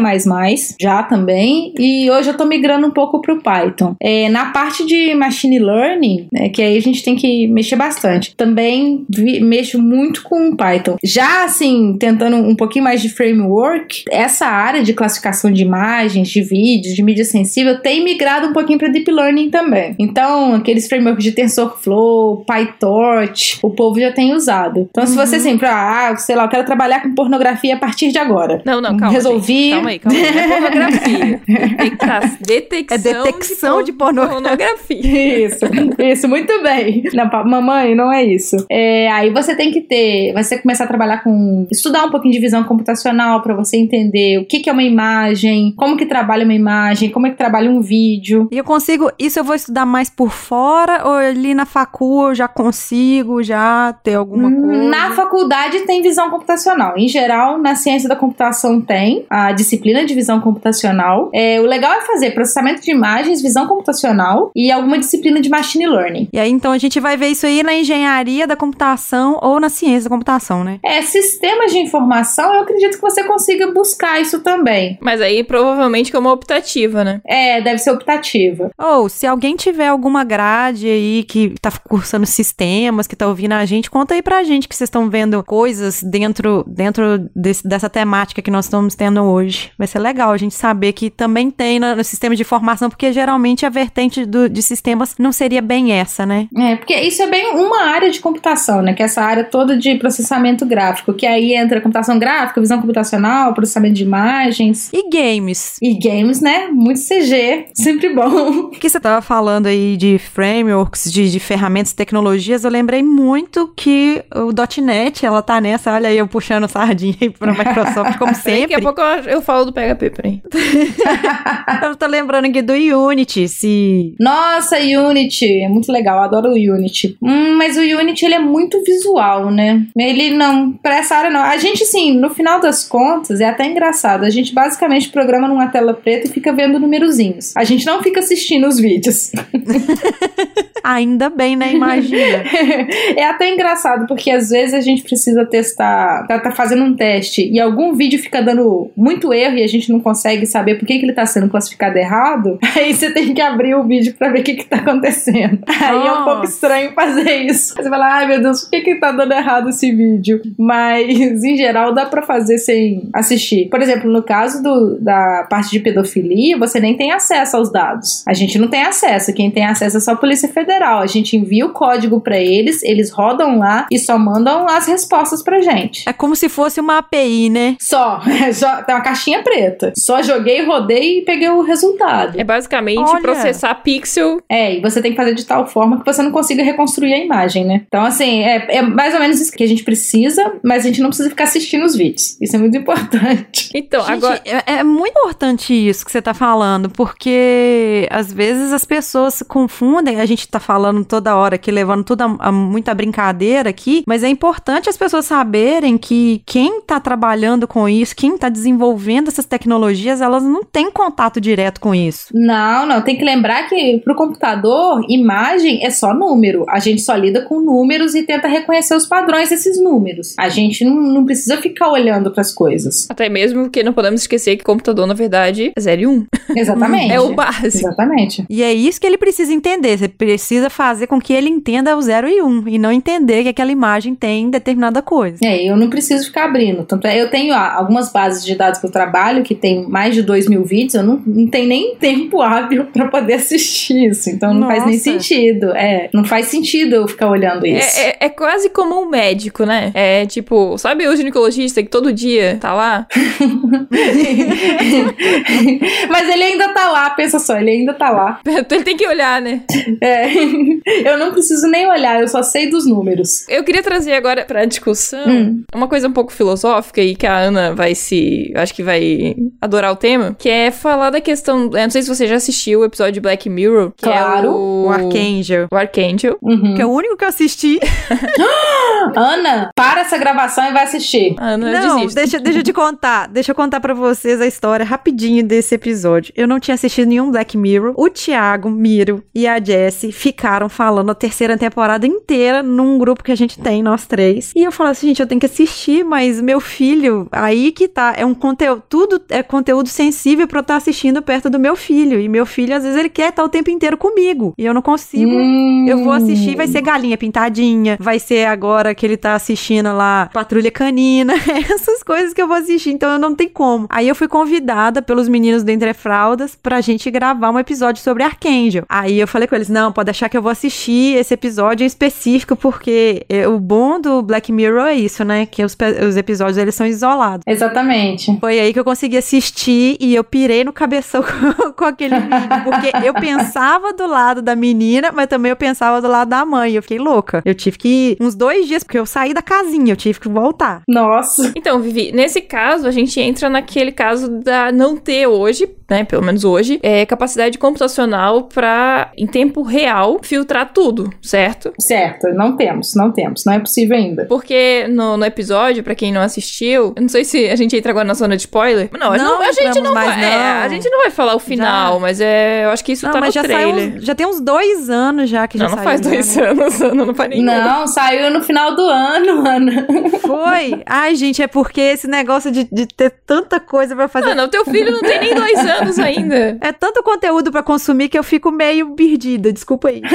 já também, e hoje eu tô migrando um pouco pro Python. É, na parte de machine learning, né, que aí a gente tem que mexer bastante, também vi- mexo muito com Python. Já, assim, tentando um pouquinho mais de framework, essa área de classificação de imagens, de vídeos, de mídia sensível, tem migrado um pouquinho para Deep Learning também. Então, aqueles frameworks de TensorFlow, PyTorch, o povo já tem usado. Então, se você sempre, ah, sei lá, eu quero trabalhar com pornografia a partir de agora. Não, não, calma. Resolvi. gente. Calma aí, calma aí. É pornografia. Detecta- Detecção, É detecção de porno- pornografia. Isso, isso, muito bem. Não, mamãe, não é isso. É, aí você tem que ter, você começar a trabalhar com, estudar um pouquinho de visão computacional para você entender o que, que é uma imagem, como que trabalha uma imagem, como é que trabalha um vídeo. E eu consigo, isso eu vou estudar mais por fora ou ali na facul eu já consigo já ter alguma coisa? Na faculdade tem visão computacional. Em geral, na ciência da computação tem a disciplina de visão computacional. É, o legal é fazer processamento de imagens, visão computacional e alguma disciplina de machine learning. E aí então a gente vai ver isso aí na engenharia da computação ou na ciência da computação, né? É, sistemas de informação, eu acredito que você consiga buscar isso também. Mas aí provavelmente como optativa, né? É, deve ser optativa. Ou se alguém tiver alguma grade aí que tá cursando sistemas, que tá ouvindo a gente, conta aí pra gente que vocês estão vendo coisas dentro, dentro desse- dessa temática que nós estamos tendo hoje. Vai ser legal a gente saber que também tem no, no sistema de formação, porque geralmente a vertente do- de sistemas não seria bem essa, né? É, porque isso é bem uma área de computação, né? Que é essa área toda de processamento gráfico, que aí entra computação gráfica, visão computacional, processamento de imagens. E games? E games, né? Muito CG, sempre bom. que você tava falando aí de frameworks, de, de ferramentas, tecnologias, eu lembrei muito que o .NET, ela tá nessa, olha aí eu puxando sardinha aí pra Microsoft, como Daqui a sempre. pouco eu, eu falo do PHP, peraí. Eu tô lembrando aqui do Unity, se... Nossa, Unity, é muito legal, adoro o Unity. Hum, mas o Unity ele é muito visual, né? Ele não, pra essa área não. A gente, assim, no final das contas, é até engraçado. A gente basicamente programa numa tela preta e fica vendo numerozinhos. A gente não fica assistindo os vídeos. Ainda bem, né? Imagina. é até engraçado, porque às vezes a gente precisa testar, tá, tá fazendo um teste e algum vídeo fica dando muito erro e a gente não consegue saber por que, que ele tá sendo classificado errado. Aí você tem que abrir o vídeo pra ver o que, que tá acontecendo. Aí é um pouco Nossa. estranho fazer isso. Você fala, ai meu Deus, por que, que tá dando errado esse vídeo? Mas em geral dá pra fazer sem assistir. Por exemplo, no caso do, da parte de pedofilia, você nem tem acesso aos dados. A gente não tem acesso. Quem tem acesso é só a Polícia Federal. A gente envia o código pra eles, eles rodam lá e só mandam as respostas pra gente. É como se fosse uma API, né? Só, só tem uma caixinha preta. Só joguei, rodei e peguei o resultado. É basicamente Olha. processar pixel. É, e você tem que fazer de tal forma que você não consiga reconstruir a imagem, né? Então, assim, é, é mais ou menos isso que a gente precisa, mas a gente não precisa ficar assistindo os vídeos. Isso é muito importante. Então, Gente, agora. é, é muito importante isso que você tá falando, porque às vezes as pessoas se confundem, a gente tá falando toda hora aqui, levando tudo a, a muita brincadeira aqui, mas é importante as pessoas saberem que quem tá trabalhando com isso, quem tá desenvolvendo essas tecnologias, elas não têm contato direto com isso. Não, não, tem que lembrar que pro computador, imagem é só número. A gente só lida com números e tenta reconhecer os padrões desses números. A gente não, não precisa ficar olhando pras coisas. Até mesmo porque não podemos esquecer que computador, na verdade, é 0 e 1. Exatamente. É o básico. Exatamente. E é isso que ele precisa entender. Você precisa fazer com que ele entenda o 0 e 1 um, e não entender que aquela imagem tem determinada coisa. É, eu não preciso ficar abrindo. Tanto é, eu tenho ah, algumas bases de dados que eu trabalho que tem mais de 2 mil vídeos, eu não, não tenho nem tempo hábil pra poder assistir isso. Então não faz nem Nossa. sentido. É, não faz sentido eu ficar olhando isso. É, é- é quase como um médico, né? É tipo, sabe o ginecologista que todo dia tá lá? Mas ele ainda tá lá, pensa só, ele ainda tá lá. Ele tem que olhar, né? É, eu não preciso nem olhar, eu só sei dos números. Eu queria trazer agora pra discussão Hum. uma coisa um pouco filosófica e que a Ana vai se. Acho que vai adorar o tema, que é falar da questão. Eu não sei se você já assistiu o episódio de Black Mirror. Que Claro. É o... O Archangel. O Archangel. Uhum. Que é o único que eu assisti. Ana, para essa gravação e vai assistir. A Ana Não, desiste. deixa, deixa eu te contar. Deixa eu contar pra vocês a história rapidinho desse episódio. Eu não tinha assistido nenhum Black Mirror. O Thiago, Miro e a Jessie ficaram falando a terceira temporada inteira num grupo que a gente tem, nós três. E eu falei assim, gente, eu tenho que assistir, mas meu filho, aí que tá. É um conteúdo, tudo é conteúdo sensível pra eu estar assistindo perto do meu filho. E meu filho, às vezes, ele quer estar o tempo inteiro comigo. E eu não consigo. Hum. Eu vou assistir, vai ser Galinha Pintadinha, vai ser agora que ele tá assistindo lá Patrulha Canina, essas coisas que eu vou assistir, então eu não tenho como. Aí eu fui convidada pelos meninos do Entre Fraldas pra gente gravar um episódio sobre Archangel. Aí eu falei com eles, não, pode deixar que eu vou assistir esse episódio em específico, porque é, o bom do Black Mirror é isso, né, que os, os episódios eles são isolados. Exatamente. Foi aí que eu consegui assistir e eu pirei no cabeção com, com aquele vídeo. Porque eu pensava do lado da menina, mas também eu pensava do lado da mãe. Eu fiquei louca. Eu tive que ir uns dois dias, porque eu saí da casinha, eu tive que voltar. Nossa. Posso. Então, Vivi, nesse caso, a gente entra naquele caso da não ter hoje, né, pelo menos hoje, é, capacidade computacional pra, em tempo real, filtrar tudo, certo? Certo, não temos, não temos. Não é possível ainda. Porque no, no episódio, pra quem não assistiu, eu não sei se a gente entra agora na zona de spoiler. Não, a- Não não, a gente não vai. é, não. a gente não vai falar o final, Já. mas é, eu acho que isso Não, tá mas no já saiu. trailer. uns- Já tem uns dois anos já que Não, já não saiu. faz já, dois né? anos, não, não faz nenhum. Não, saiu no final do ano, Ana. Foi. Ai, gente, é porque esse negócio de, de ter tanta coisa pra fazer. Mano, o teu filho não tem nem dois anos ainda. É tanto conteúdo pra consumir que eu fico meio perdida, desculpa aí.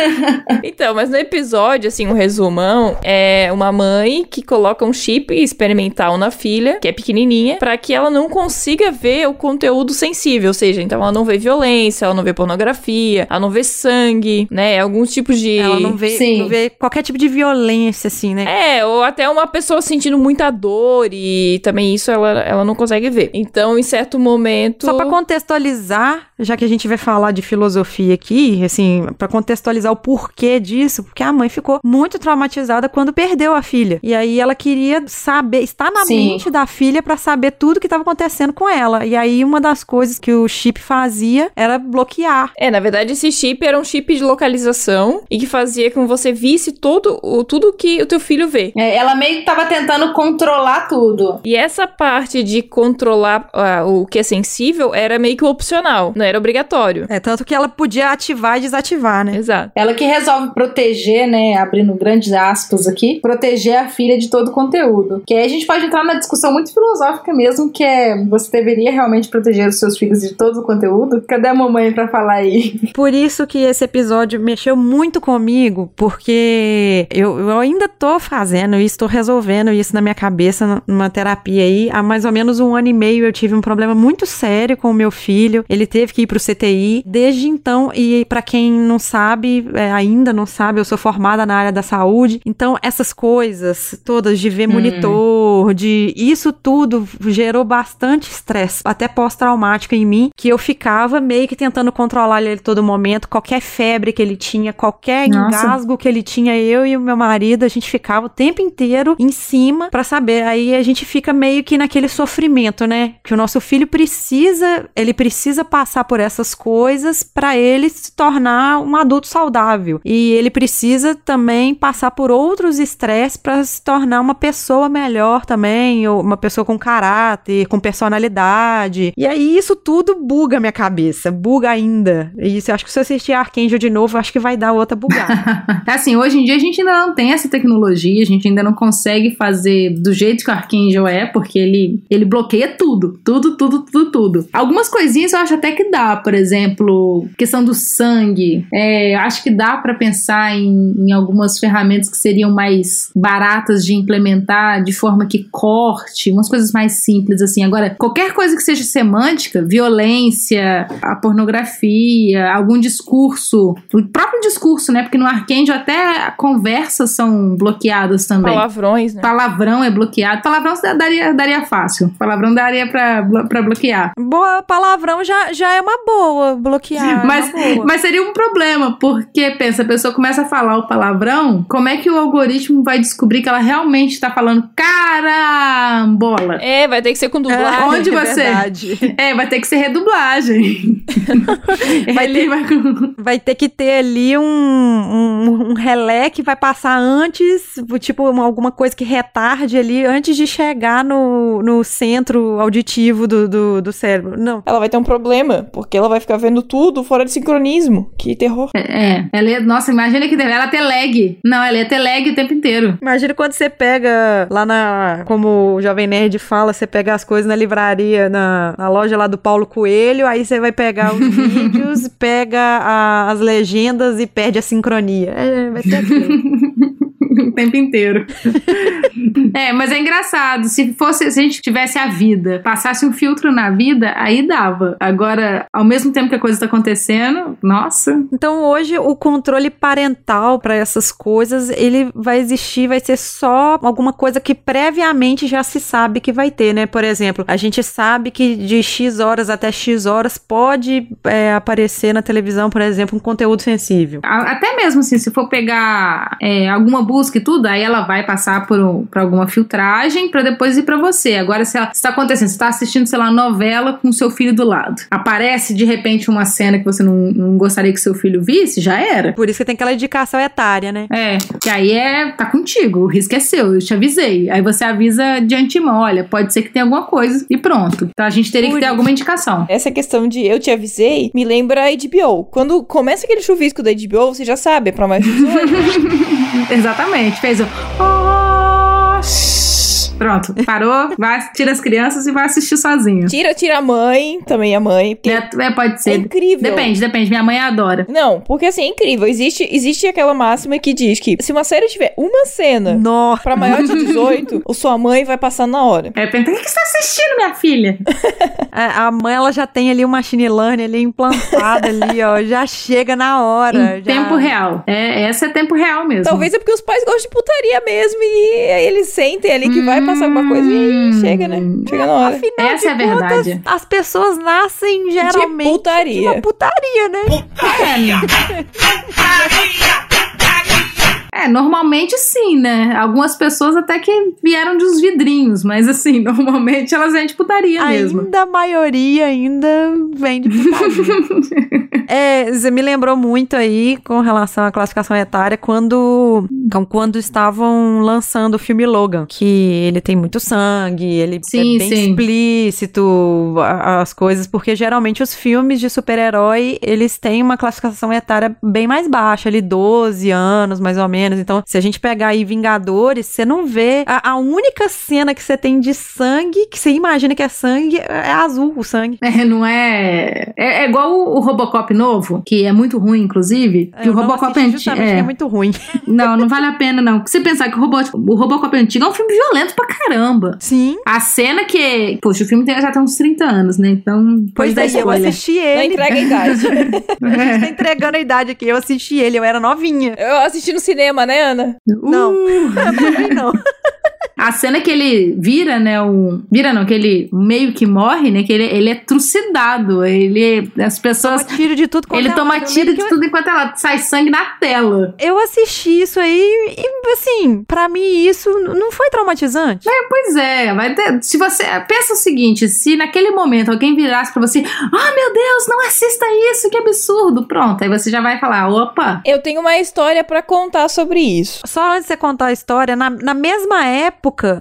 Então, mas no episódio, assim, um resumão, é uma mãe que coloca um chip experimental na filha, que é pequenininha, pra que ela não consiga ver o conteúdo sensível, ou seja, então ela não vê violência, ela não vê pornografia, ela não vê sangue, né, alguns tipos de... Ela não vê, Sim. não vê qualquer tipo de violência, assim, né? É, ou até uma pessoa sentindo muita dor e também isso ela, ela não consegue ver. Então, em certo momento... Só pra contextualizar, já que a gente vai falar de filosofia aqui, assim, pra contextualizar o porquê disso, porque a mãe ficou muito traumatizada quando perdeu a filha. E aí ela queria saber, estar na Sim. mente da filha pra saber tudo que estava acontecendo com ela. E aí uma das coisas que o chip fazia era bloquear. É, na verdade, esse chip era um chip de localização e que fazia com que você visse todo, o, tudo que o teu filho vê. É, ela meio que tava tentando controlar tudo. E essa parte de controlar ah, o que é sensível era meio que opcional, não era obrigatório. É tanto que ela podia ativar e desativar, né? Exato. Ela que resolve proteger, né, abrindo grandes aspas aqui, proteger a filha de todo o conteúdo. Que aí a gente pode entrar na discussão muito filosófica mesmo, que é você deveria realmente proteger os seus filhos de todo o conteúdo? Cadê a mamãe pra falar aí? Por isso que esse episódio mexeu muito comigo, porque eu, eu ainda tô fazendo isso, tô resolvendo isso na minha cabeça numa terapia aí. Há mais ou menos um ano e meio eu tive um problema muito sério com o meu filho. Ele teve que ir pro CTI. Desde então, e pra quem não sabe, é, ainda não sabe, eu sou formada na área da saúde. Então, essas coisas todas de ver monitor, de isso tudo gerou bastante estresse, até pós-traumático em mim, que eu ficava meio que tentando controlar ele todo momento, qualquer febre que ele tinha, qualquer Nossa. engasgo que ele tinha, eu e o meu marido, a gente ficava o tempo inteiro em cima pra saber. Aí a gente fica meio que naquele sofrimento, né? Que o nosso filho precisa, ele precisa passar por essas coisas pra ele se tornar um adulto saudável. E ele precisa também passar por outros estresses pra se tornar uma pessoa melhor também, ou uma pessoa com caráter, com personalidade. E aí isso tudo buga minha cabeça, buga ainda. E isso, acho que se eu assistir Archangel de novo, acho que vai dar outra bugada. Assim, hoje em dia a gente ainda não tem essa tecnologia, a gente ainda não consegue fazer do jeito que o Archangel é, porque ele, ele bloqueia tudo, tudo, tudo, tudo, tudo. Algumas coisinhas eu acho até que dá, por exemplo, questão do sangue. É, eu acho que dá pra pensar em, em algumas ferramentas que seriam mais baratas de implementar, de forma que corte, umas coisas mais simples assim. Agora, qualquer coisa que seja semântica, violência, a pornografia, algum discurso, o próprio discurso, né? Porque no Archangel até conversas são bloqueadas também. Palavrões, né? Palavrão é bloqueado. Palavrão daria, daria fácil. Palavrão daria pra, pra bloquear. Boa, palavrão já, já é uma boa bloquear. é Mas, uma boa. mas seria um problema, porque, pensa, a pessoa começa a falar o palavrão, como é que o algoritmo vai descobrir que ela realmente tá falando carambola? É, vai ter que ser com dublagem. onde é você- verdade. É, vai ter que ser redublagem. Vai Ele vai... Vai ter que ter ali um, um, um relé que vai passar antes, tipo, uma- alguma coisa que retarde ali antes de chegar no, no centro auditivo do, do, do cérebro. Não. Ela vai ter um problema, porque ela vai ficar vendo tudo fora de sincronismo. Que terror. É, ela ia, nossa, imagina que ela ter lag. Não, ela ia ter lag o tempo inteiro. Imagina quando você pega lá na. Como o Jovem Nerd fala, você pega as coisas na livraria, na, na loja lá do Paulo Coelho, aí você vai pegar os vídeos, pega a- as legendas e perde a sincronia. É, vai ser aquilo. o tempo inteiro. é, mas é engraçado. Se fosse, se a gente tivesse a vida, passasse um filtro na vida, aí dava. Agora, ao mesmo tempo que a coisa tá acontecendo, nossa. Então hoje o controle parental para essas coisas, ele vai existir, vai ser só alguma coisa que previamente já se sabe que vai ter, né? Por exemplo, a gente sabe que de X horas até X horas pode é, aparecer na televisão, por exemplo, um conteúdo sensível. Até mesmo assim, se for pegar é, alguma busca e tudo, aí ela vai passar por, um- pra alguma filtragem pra depois ir pra você. Agora, se, ela, se tá acontecendo, você tá assistindo, sei lá, novela com seu filho do lado. Aparece de repente uma cena que você não, não gostaria que seu filho visse, já era. Por isso que tem aquela indicação etária, né? É, que aí é. tá contigo, o risco é seu, eu te avisei. Aí você avisa de antemão: olha, pode ser que tenha alguma coisa e pronto. Então a gente teria Por que ter isso. alguma indicação. Essa questão de eu te avisei me lembra a HBO. Quando começa aquele chuvisco da HBO, você já sabe, é pra mais de 18. Exatamente. Fez o. Oh. Pronto, parou, vai, tira as crianças e vai assistir sozinho. tira, tira a mãe, também a mãe. Porque É, é, pode é ser. incrível. Depende, depende. Minha mãe adora. Não, porque assim, é incrível. Existe, existe aquela máxima que diz que se uma série tiver uma cena Nossa. pra maior de 18, o sua mãe vai passar na hora. Aí pergunta: o que que você tá assistindo, minha filha? A a mãe, ela já tem ali uma machine learning ali implantada ali, ó. Já chega na hora. em já... tempo real. É, essa é tempo real mesmo. Talvez é porque os pais gostam de putaria mesmo e aí eles sentem ali que vai passar alguma coisa e aí chega, né? Chega na hora. Afinal Essa de é a contas, verdade. as pessoas nascem geralmente De putaria. de uma putaria, né? É, normalmente sim, né? Algumas pessoas até que vieram dos vidrinhos, mas assim, normalmente elas vêm de putaria mesmo. Ainda a maioria ainda vem de putaria. é, você me lembrou muito aí com relação à classificação etária quando, com- quando estavam lançando o filme Logan, que ele tem muito sangue, ele Sim, é bem sim. explícito, as coisas, porque geralmente os filmes de super-herói, eles têm uma classificação etária bem mais baixa, ali 12 anos, mais ou menos. Então, se a gente pegar aí Vingadores, você não vê a, a única cena que você tem de sangue, que você imagina que é sangue, é azul o sangue. É, não é... é. é igual o, o Robocop novo, que é muito ruim, inclusive. que Eu o não Robocop antigo. É. é muito ruim. Não, não vale a pena, não. Se você pensar que o, Robo... o Robocop antigo é um filme violento pra caramba. Sim. A cena que. Poxa, o filme tem, já tem uns 30 anos, né? Então. Pois é, eu assisti Não ele. entrega a idade. A gente tá entregando a idade aqui. Eu assisti ele, eu era novinha. Eu assisti no cinema, né, Ana? Não. Uh. Também não. A cena que ele vira, né? O... Vira não, que ele meio que morre, né? Que ele, ele é trucidado. Ele. As pessoas. Toma tiro de tudo quanto Ele é toma lado. Tiro de tudo enquanto ela sai sangue na tela. Eu assisti isso aí e, assim, pra mim isso não foi traumatizante. Pois é, vai ter, se você pensa o seguinte, se naquele momento alguém virasse pra você, ah meu Deus, não assista isso, que absurdo, pronto, aí você já vai falar, opa, Eu tenho uma história pra contar sobre isso. Só antes de você contar a história, na, na mesma época,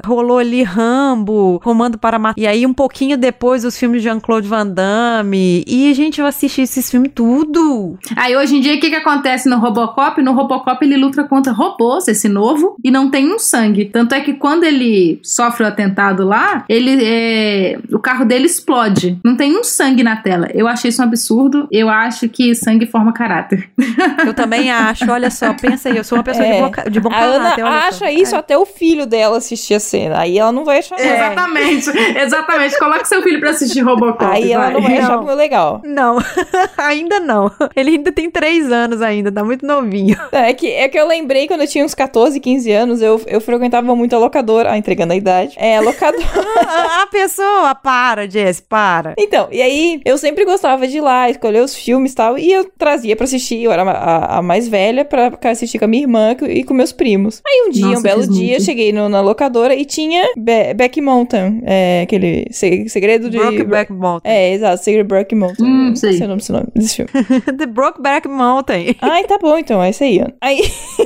rolou ali Rambo, Comando para Matar. E aí, um pouquinho depois, os filmes de Jean-Claude Van Damme. E, gente, eu assisti esses filmes tudo. Aí hoje em dia o que que acontece no Robocop? No Robocop ele luta contra robôs, esse novo, e não tem um sangue. Tanto é que quando ele sofre o atentado lá, ele é... o carro dele explode. Não tem um sangue na tela. Eu achei isso um absurdo. Eu acho que sangue forma caráter. Eu também acho. Olha só, pensa aí, eu sou uma pessoa de, É. boa, de bom A Ana só. acha isso até o filho dela assistir a cena. Aí ela não vai achar. É. Exatamente, exatamente. Coloque seu filho pra assistir Robocop. Aí ela não vai achar Não. como legal. Não, ainda não. Ele ainda tem três anos ainda, tá muito novinho. É que, é que eu lembrei quando eu tinha uns 14, 15 anos, eu, eu frequentava muito a locadora. Ah, entregando a idade. É, a locadora. a pessoa, para, Jess, para. Então, e aí eu sempre gostava de ir lá, escolher os filmes e tal, e eu trazia pra assistir, eu era a, a- mais velha, pra assistir com a minha irmã e com meus primos. Aí um dia, Nossa, um belo dia, muito. cheguei no- na locadora e tinha Be Back Mountain, é, aquele se- segredo de... Brokeback Mountain. É, exato, Segredo de Brock Mountain. Hum, sei. o nome desse, nome desse filme. The Brokeback Mountain. Ai, tá bom então, é isso aí. Aí.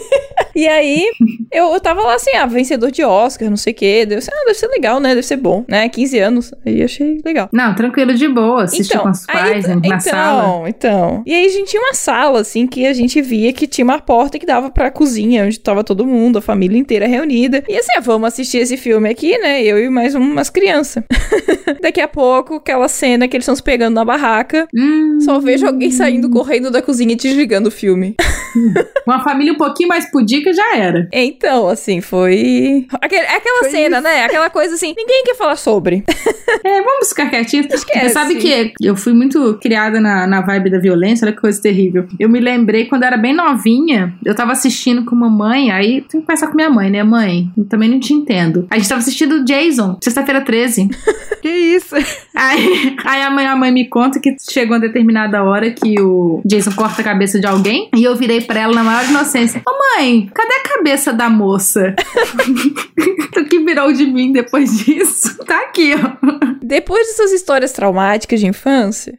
e aí, eu, eu tava lá assim, ah, vencedor de Oscar, não sei o quê. Deve ser, ah, deve ser legal, né? Deve ser bom, né? 15 anos. Aí eu achei legal. Não, tranquilo, de boa. Assistir com os pais aí, né, na então, sala. Então, E aí a gente tinha uma sala, assim, que a gente via que tinha uma porta que dava pra cozinha, onde tava todo mundo, a família inteira reunida. E assim, ah, vamos assistir esse filme aqui, né? Eu e mais umas crianças. Daqui a pouco, aquela cena que eles estão se pegando na barraca. Hum, Só vejo alguém saindo correndo da cozinha e desligando o filme. uma família um pouquinho mais pudica já era. Então, assim, foi. Aquele- aquela Foi cena, né? Aquela coisa assim, ninguém quer falar sobre. É, vamos ficar quietinhos. Esquece. Você sabe que eu fui muito criada na, na vibe da violência, olha que coisa terrível. Eu me lembrei quando eu era bem novinha, eu tava assistindo com mamãe, aí tem que conversar com minha mãe, né, mãe? Eu também não tinha Nintendo. A gente tava assistindo Jason, sexta-feira 13. Que isso? Aí, aí a, mãe, a mãe me conta que chegou uma determinada hora que o Jason corta a cabeça de alguém. E eu virei pra ela na maior inocência: Ô mãe, cadê a cabeça da moça? o que virou de mim depois disso? Tá aqui, ó. Depois dessas histórias traumáticas de infância.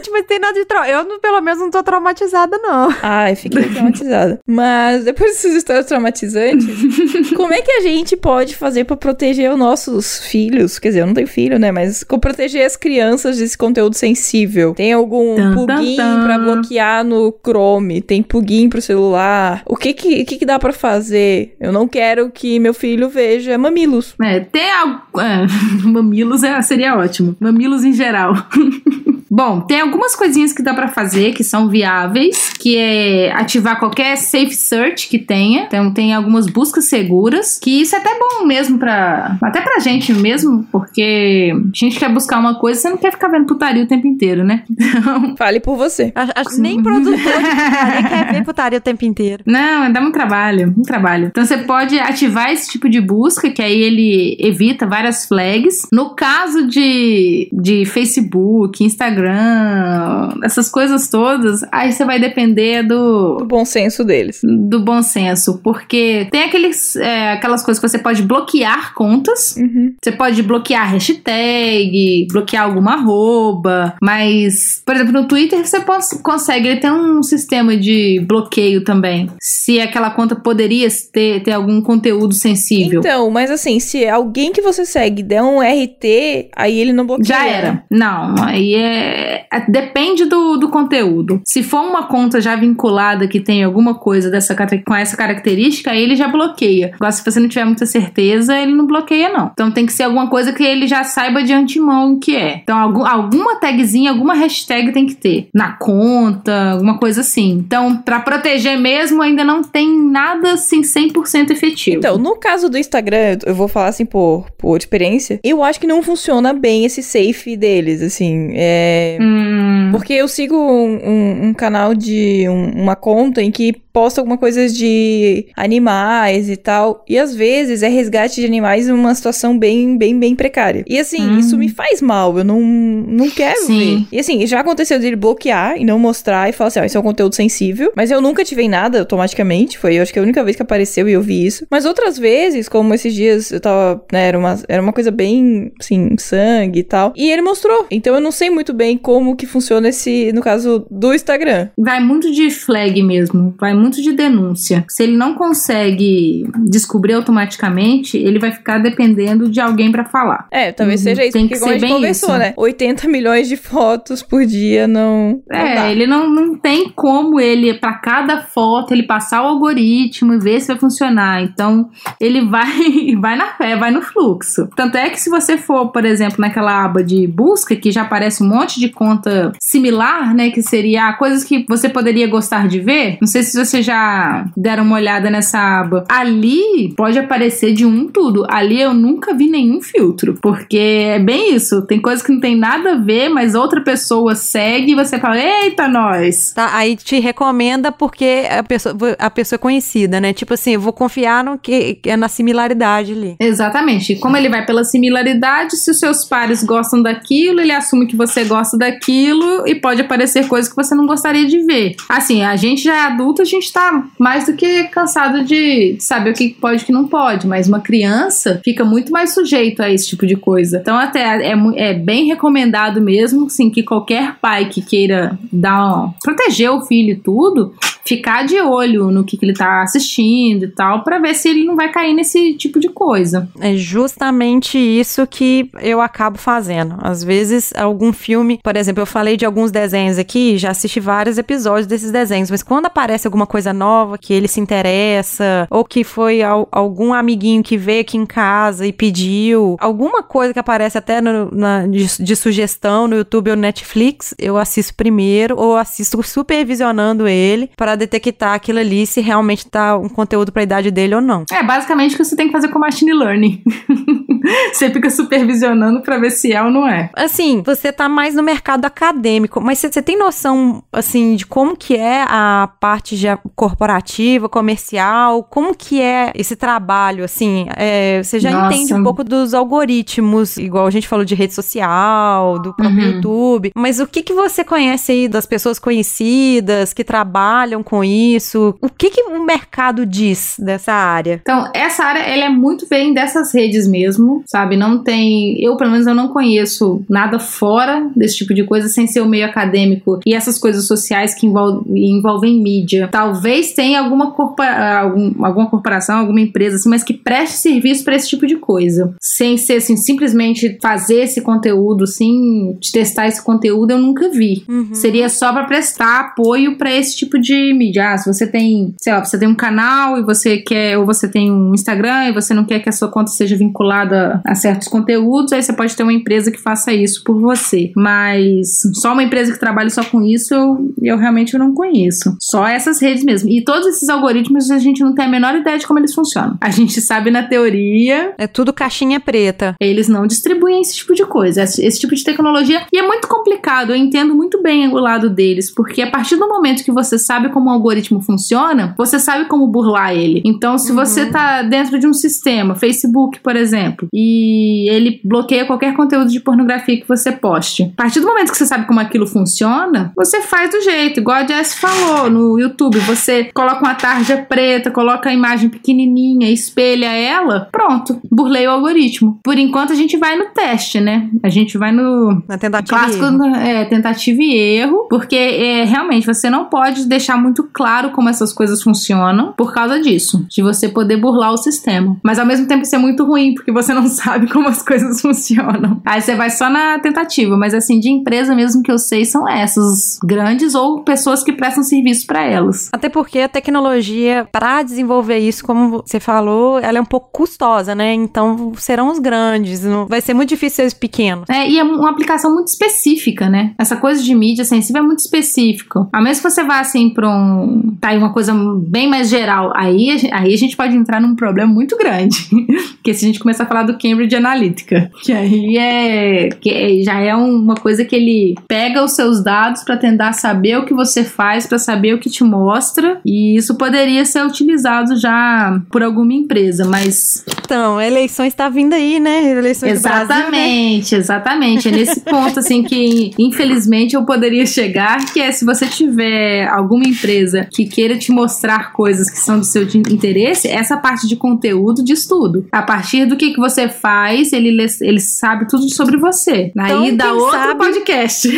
tipo, não tem nada de trauma. Eu, pelo menos, não tô traumatizada, não. Ai, fiquei traumatizada. Mas depois dessas histórias traumatizantes, como é que a gente pode fazer pra proteger os nossos filhos? Quer dizer, eu não tenho filho, né? Mas proteger as crianças desse conteúdo sensível? Tem algum Tan, plugin tan. pra bloquear no Chrome? Tem plugin pro celular? O que que, que que dá pra fazer? Eu não quero que meu filho veja mamilos. É, tem algo. é, mamilos é, seria ótimo. Mamilos em geral. Bom, tem algumas coisinhas que dá pra fazer que são viáveis, que é ativar qualquer safe search que tenha. Então tem algumas buscas seguras, que isso é até bom mesmo para até pra gente mesmo, porque a gente quer buscar uma coisa, você não quer ficar vendo putaria o tempo inteiro, né? Então, Fale por você. Acho, acho que nem produtor de putaria quer ver putaria o tempo inteiro. Não, dá muito trabalho, muito trabalho. Então você pode ativar esse tipo de busca, que aí ele evita várias flags. No caso de, de Facebook, Instagram, essas coisas todas, aí você vai depender do, Do bom senso deles. do bom senso. Porque tem aqueles, é, aquelas coisas que você pode bloquear contas. Uhum. Você pode bloquear hashtag, bloquear alguma arroba, mas, por exemplo, no Twitter você consegue, ele tem um sistema de bloqueio também. Se aquela conta poderia ter, ter algum conteúdo sensível. Então, mas assim, se alguém que você segue der um RT, aí ele não bloqueia. Já era. Não, aí é. é- Depende do, do conteúdo. Se for uma conta já vinculada que tem alguma coisa dessa, com essa característica, aí ele já bloqueia. Se você não tiver muita certeza, ele não bloqueia, não. Então tem que ser alguma coisa que ele já saiba de antemão o que é. Então, algum- alguma tagzinha, alguma hashtag tem que ter. Na conta, alguma coisa assim. Então, pra proteger mesmo, ainda não tem nada assim 100% efetivo. Então, no caso do Instagram, eu vou falar assim por, por experiência, eu acho que não funciona bem esse safe deles, assim. É. Hum, Porque eu sigo um, um- um canal de um- uma conta em que posta alguma coisa de animais e tal. E às vezes é resgate de animais em uma situação bem, bem, bem precária. E assim, Hum. isso me faz mal. Eu não, não quero Sim. ver. E assim, já aconteceu dele bloquear e não mostrar e falar assim: ó, isso é um conteúdo sensível. Mas eu nunca tive nada automaticamente. Foi, eu acho que a única vez que apareceu e eu vi isso. Mas outras vezes, como esses dias eu tava, né, era uma, era uma coisa bem, assim, sangue e tal. E ele mostrou. Então eu não sei muito bem como que funciona esse, no caso do Instagram. Vai muito de flag mesmo, vai muito de denúncia. Se ele não consegue descobrir automaticamente, ele vai ficar dependendo de alguém pra falar. É, talvez Uhum, seja isso, tem que ser bem conversou, isso. né? 80 milhões de fotos por dia não. não É, dá. ele não, não tem como ele, pra cada foto, ele passar o algoritmo e ver se vai funcionar. Então, ele vai, vai na fé, vai no fluxo. Tanto é que se você for, por exemplo, naquela aba de busca, que já aparece um monte de conta similar, né? Que seria coisas que você poderia gostar de ver. Não sei se você já deram uma olhada nessa aba. Ali pode aparecer de um tudo. Ali eu nunca vi nenhum filtro. Porque é bem isso. Tem coisas que não tem nada a ver, mas outra pessoa segue e você fala: Eita, nós! Tá, aí te recomenda porque a pessoa, a pessoa é conhecida, né? Tipo assim, eu vou confiar no que que é na similaridade ali. Exatamente. Como ele vai pela similaridade, se os seus pares gostam daquilo, ele assume que você gosta daquilo e pode aparecer coisas que você não gostaria de ver. Assim, a gente já é adulto, a gente tá mais do que cansado de saber o que pode e o que não pode, mas uma criança fica muito mais sujeito a esse tipo de coisa. Então, até é, é bem recomendado mesmo, assim, que qualquer pai que queira dar um- proteger o filho e tudo, ficar de olho no que, que ele tá assistindo e tal, pra ver se ele não vai cair nesse tipo de coisa. É justamente isso que eu acabo fazendo. Às vezes, algum filme, por exemplo, eu falei de alguns desenhos aqui, já assisti vários episódios desses desenhos, mas quando aparece alguma coisa nova que ele se interessa, ou que foi al- algum amiguinho que veio aqui em casa e pediu, alguma coisa que aparece até no- na- de, de sugestão no YouTube ou Netflix, eu assisto primeiro ou assisto supervisionando ele para detectar aquilo ali se realmente tá um conteúdo para a idade dele ou não. É basicamente o que você tem que fazer com machine learning. você fica supervisionando pra ver se é ou não é. Assim, você tá mais no mercado acadêmico, mas você, tem noção, assim, de como que é a parte já corporativa, comercial, como que é esse trabalho, assim, é, você já Nossa. entende um pouco dos algoritmos, igual a gente falou de rede social, do próprio Uhum. YouTube, mas o que que você conhece aí das pessoas conhecidas que trabalham com isso? O que que o mercado diz dessa área? Então, essa área, ela é muito bem dessas redes mesmo, sabe? Não tem... Eu, pelo menos, eu não conheço nada fora desse tipo de coisa, sem ser o meio acadêmico e essas coisas sociais que envol- envolvem mídia. Talvez tenha alguma, corpora- algum- alguma corporação, alguma empresa, assim, mas que preste serviço para esse tipo de coisa. Sem ser, assim, simplesmente fazer esse conteúdo, assim, de testar esse conteúdo, eu nunca vi. Uhum. Seria só pra prestar apoio pra esse tipo de mídia. Ah, se você tem, sei lá, você tem um canal e você quer, ou você tem um Instagram e você não quer que a sua conta seja vinculada a certos conteúdos, aí você pode ter uma empresa que faça isso por você. Mas só uma empresa que trabalhe só com isso, eu, eu realmente não conheço. Só essas redes mesmo. E todos esses algoritmos a gente não tem a menor ideia de como eles funcionam. A gente sabe na teoria, É tudo caixinha preta. eles não distribuem esse tipo de coisa, esse, esse tipo de tecnologia. E é muito complicado, eu entendo muito bem o lado deles, porque a partir do momento que você sabe como o algoritmo funciona, você sabe como burlar ele. Então, se você tá dentro de um sistema, Facebook, por exemplo, e ele bloqueia qualquer conteúdo de pornografia que você poste, a partir do momento que você sabe como aquilo funciona, você faz do jeito, igual a Jess falou no YouTube, você coloca uma tarja preta, coloca a imagem pequenininha, espelha ela, pronto, burlei o algoritmo. Por enquanto a gente vai no teste, né? A gente vai no Na tentativa. e clássico erro. é, tentativa e erro, porque é, realmente você não pode deixar muito claro como essas coisas funcionam por causa disso, de você poder burlar o sistema. Mas ao mesmo tempo isso é muito ruim, porque você não sabe como as coisas funcionam. Aí você vai só na tentativa, mas assim, de empresa mesmo que eu sei são essas, grandes ou pessoas que prestam serviço pra elas. Até porque a tecnologia, para desenvolver isso, como você falou, ela é um pouco custosa, né? Então serão os grandes. Não... Vai ser muito difícil ser os pequenos. É, e é uma aplicação muito específica, né? Essa coisa de mídia sensível é muito específico. A menos que você vá assim pra um. Tá aí uma coisa bem mais geral. Aí, aí a gente pode entrar num problema muito grande. Porque se a gente começar a falar do Cambridge Analytica, que aí é. Que é- já é uma coisa que ele pega os seus dados pra tentar saber o que você faz, pra saber o que te mostra. E isso poderia ser utilizado já por alguma empresa, mas Então, a eleição está vindo aí, né? Eleições do Brasil, né? Exatamente, exatamente. É nesse ponto, assim, que infelizmente eu poderia chegar, que é se você tiver alguma empresa que queira te mostrar coisas que são do seu interesse, essa parte de conteúdo diz tudo. A partir do que, que você faz, ele, ele sabe tudo sobre você. Aí Então, dá quem outro sabe- podcast.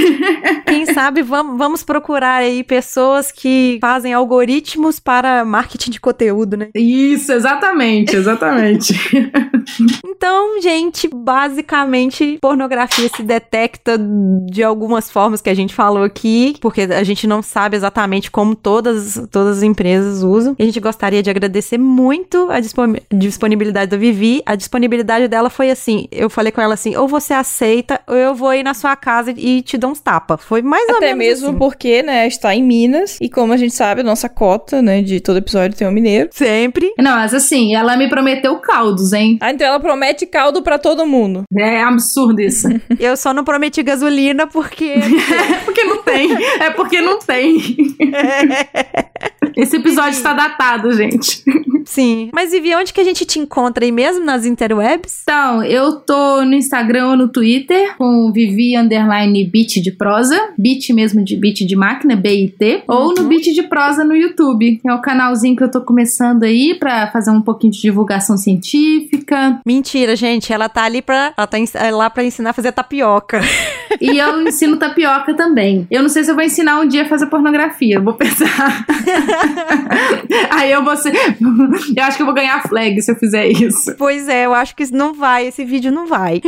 Quem sabe vamos, vamos procurar aí pessoas que fazem algoritmos para marketing de conteúdo, né? Isso, exatamente, exatamente. Então, gente, basicamente, pornografia se detecta de algumas formas que a gente falou aqui, porque a gente não sabe exatamente como todas, todas as empresas usam. E a gente gostaria de agradecer muito a dispon- disponibilidade da Vivi. A disponibilidade dela foi assim: eu falei com ela assim, ou você aceita, ou eu vou ir na sua casa e te dou uns tapas. Foi mais ou Até menos mesmo assim. porque, né, está em Minas. E como a gente sabe, nossa cota, né, de todo episódio tem um mineiro. Sempre. Não, mas assim, ela me prometeu caldos, hein? Ah, então ela promete caldo pra todo mundo. É absurdo isso. Eu só não prometi gasolina porque. É porque não tem. É porque não tem. Esse episódio está datado, gente. Sim. Mas Vivi, onde que a gente te encontra aí mesmo nas interwebs? Então, eu tô no Instagram ou no Twitter com Vivi Underline Beat de prosa. Beat mesmo de beat de máquina, B-I-T. Ou no Beat de prosa no YouTube. É o canalzinho que eu tô começando aí pra fazer um pouquinho de divulgação científica. Mentira, gente. Ela tá ali pra. Ela tá lá pra ensinar a fazer tapioca. E eu ensino tapioca também. Eu não sei se eu vou ensinar um dia a fazer pornografia. Eu vou pensar. aí eu vou ser. Eu acho que eu vou ganhar flag se eu fizer isso. pois é, eu acho que isso não vai. Esse vídeo não vai.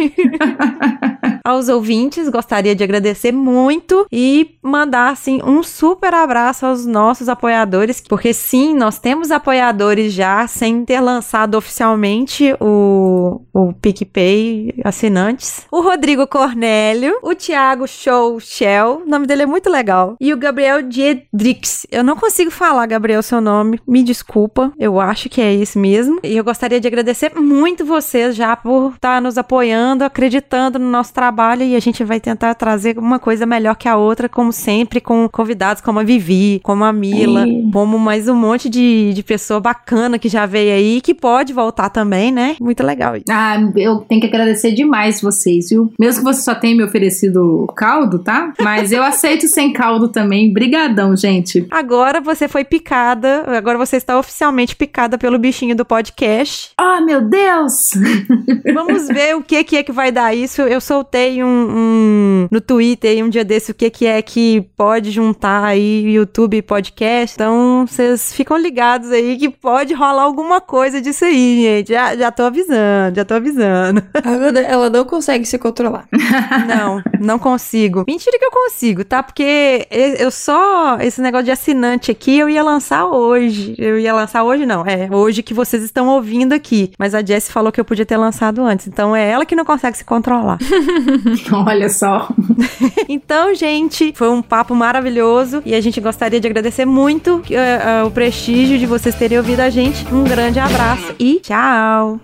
aos ouvintes, gostaria de agradecer muito e mandar assim um super abraço aos nossos apoiadores, porque sim, nós temos apoiadores já sem ter lançado oficialmente o, o PicPay assinantes. O Rodrigo Cornélio, o Thiago Show Shell, o nome dele é muito legal, e o Gabriel Diedrix. Eu não consigo falar, Gabriel, seu nome, me desculpa, eu acho que é isso mesmo. E eu gostaria de agradecer muito vocês já por estar nos apoiando, acreditando no nosso trabalho e a gente vai tentar trazer uma coisa melhor que a outra, como sempre, com convidados como a Vivi, como a Mila, Sim. como mais um monte de, de pessoa bacana que já veio aí, que pode voltar também, né? Muito legal isso. Ah, eu tenho que agradecer demais vocês, viu? Mesmo que você só tenha me oferecido caldo, tá? Mas eu aceito sem caldo também. Brigadão, gente. Agora você foi picada, agora você está oficialmente picada pelo bichinho do podcast. Ah, meu Deus! Vamos ver o que, que é que vai dar isso. Eu soltei um, um- no Twitter um dia desse o que, que é que pode juntar aí YouTube e podcast. Então vocês ficam ligados aí que pode rolar alguma coisa disso aí, gente. Já, já tô avisando, já tô avisando. Ela, ela não consegue se controlar. Não, não consigo. Mentira que eu consigo, tá? Porque eu só. Esse negócio de assinante aqui eu ia lançar hoje. Eu ia lançar hoje, não. É hoje que vocês estão ouvindo aqui. Mas a Jessie falou que eu podia ter lançado antes. Então é ela que não consegue se controlar. Olha só. então, gente, foi um papo maravilhoso. E a gente gostaria de agradecer muito eh, eh, o prestígio de vocês terem ouvido a gente. Um grande abraço e tchau!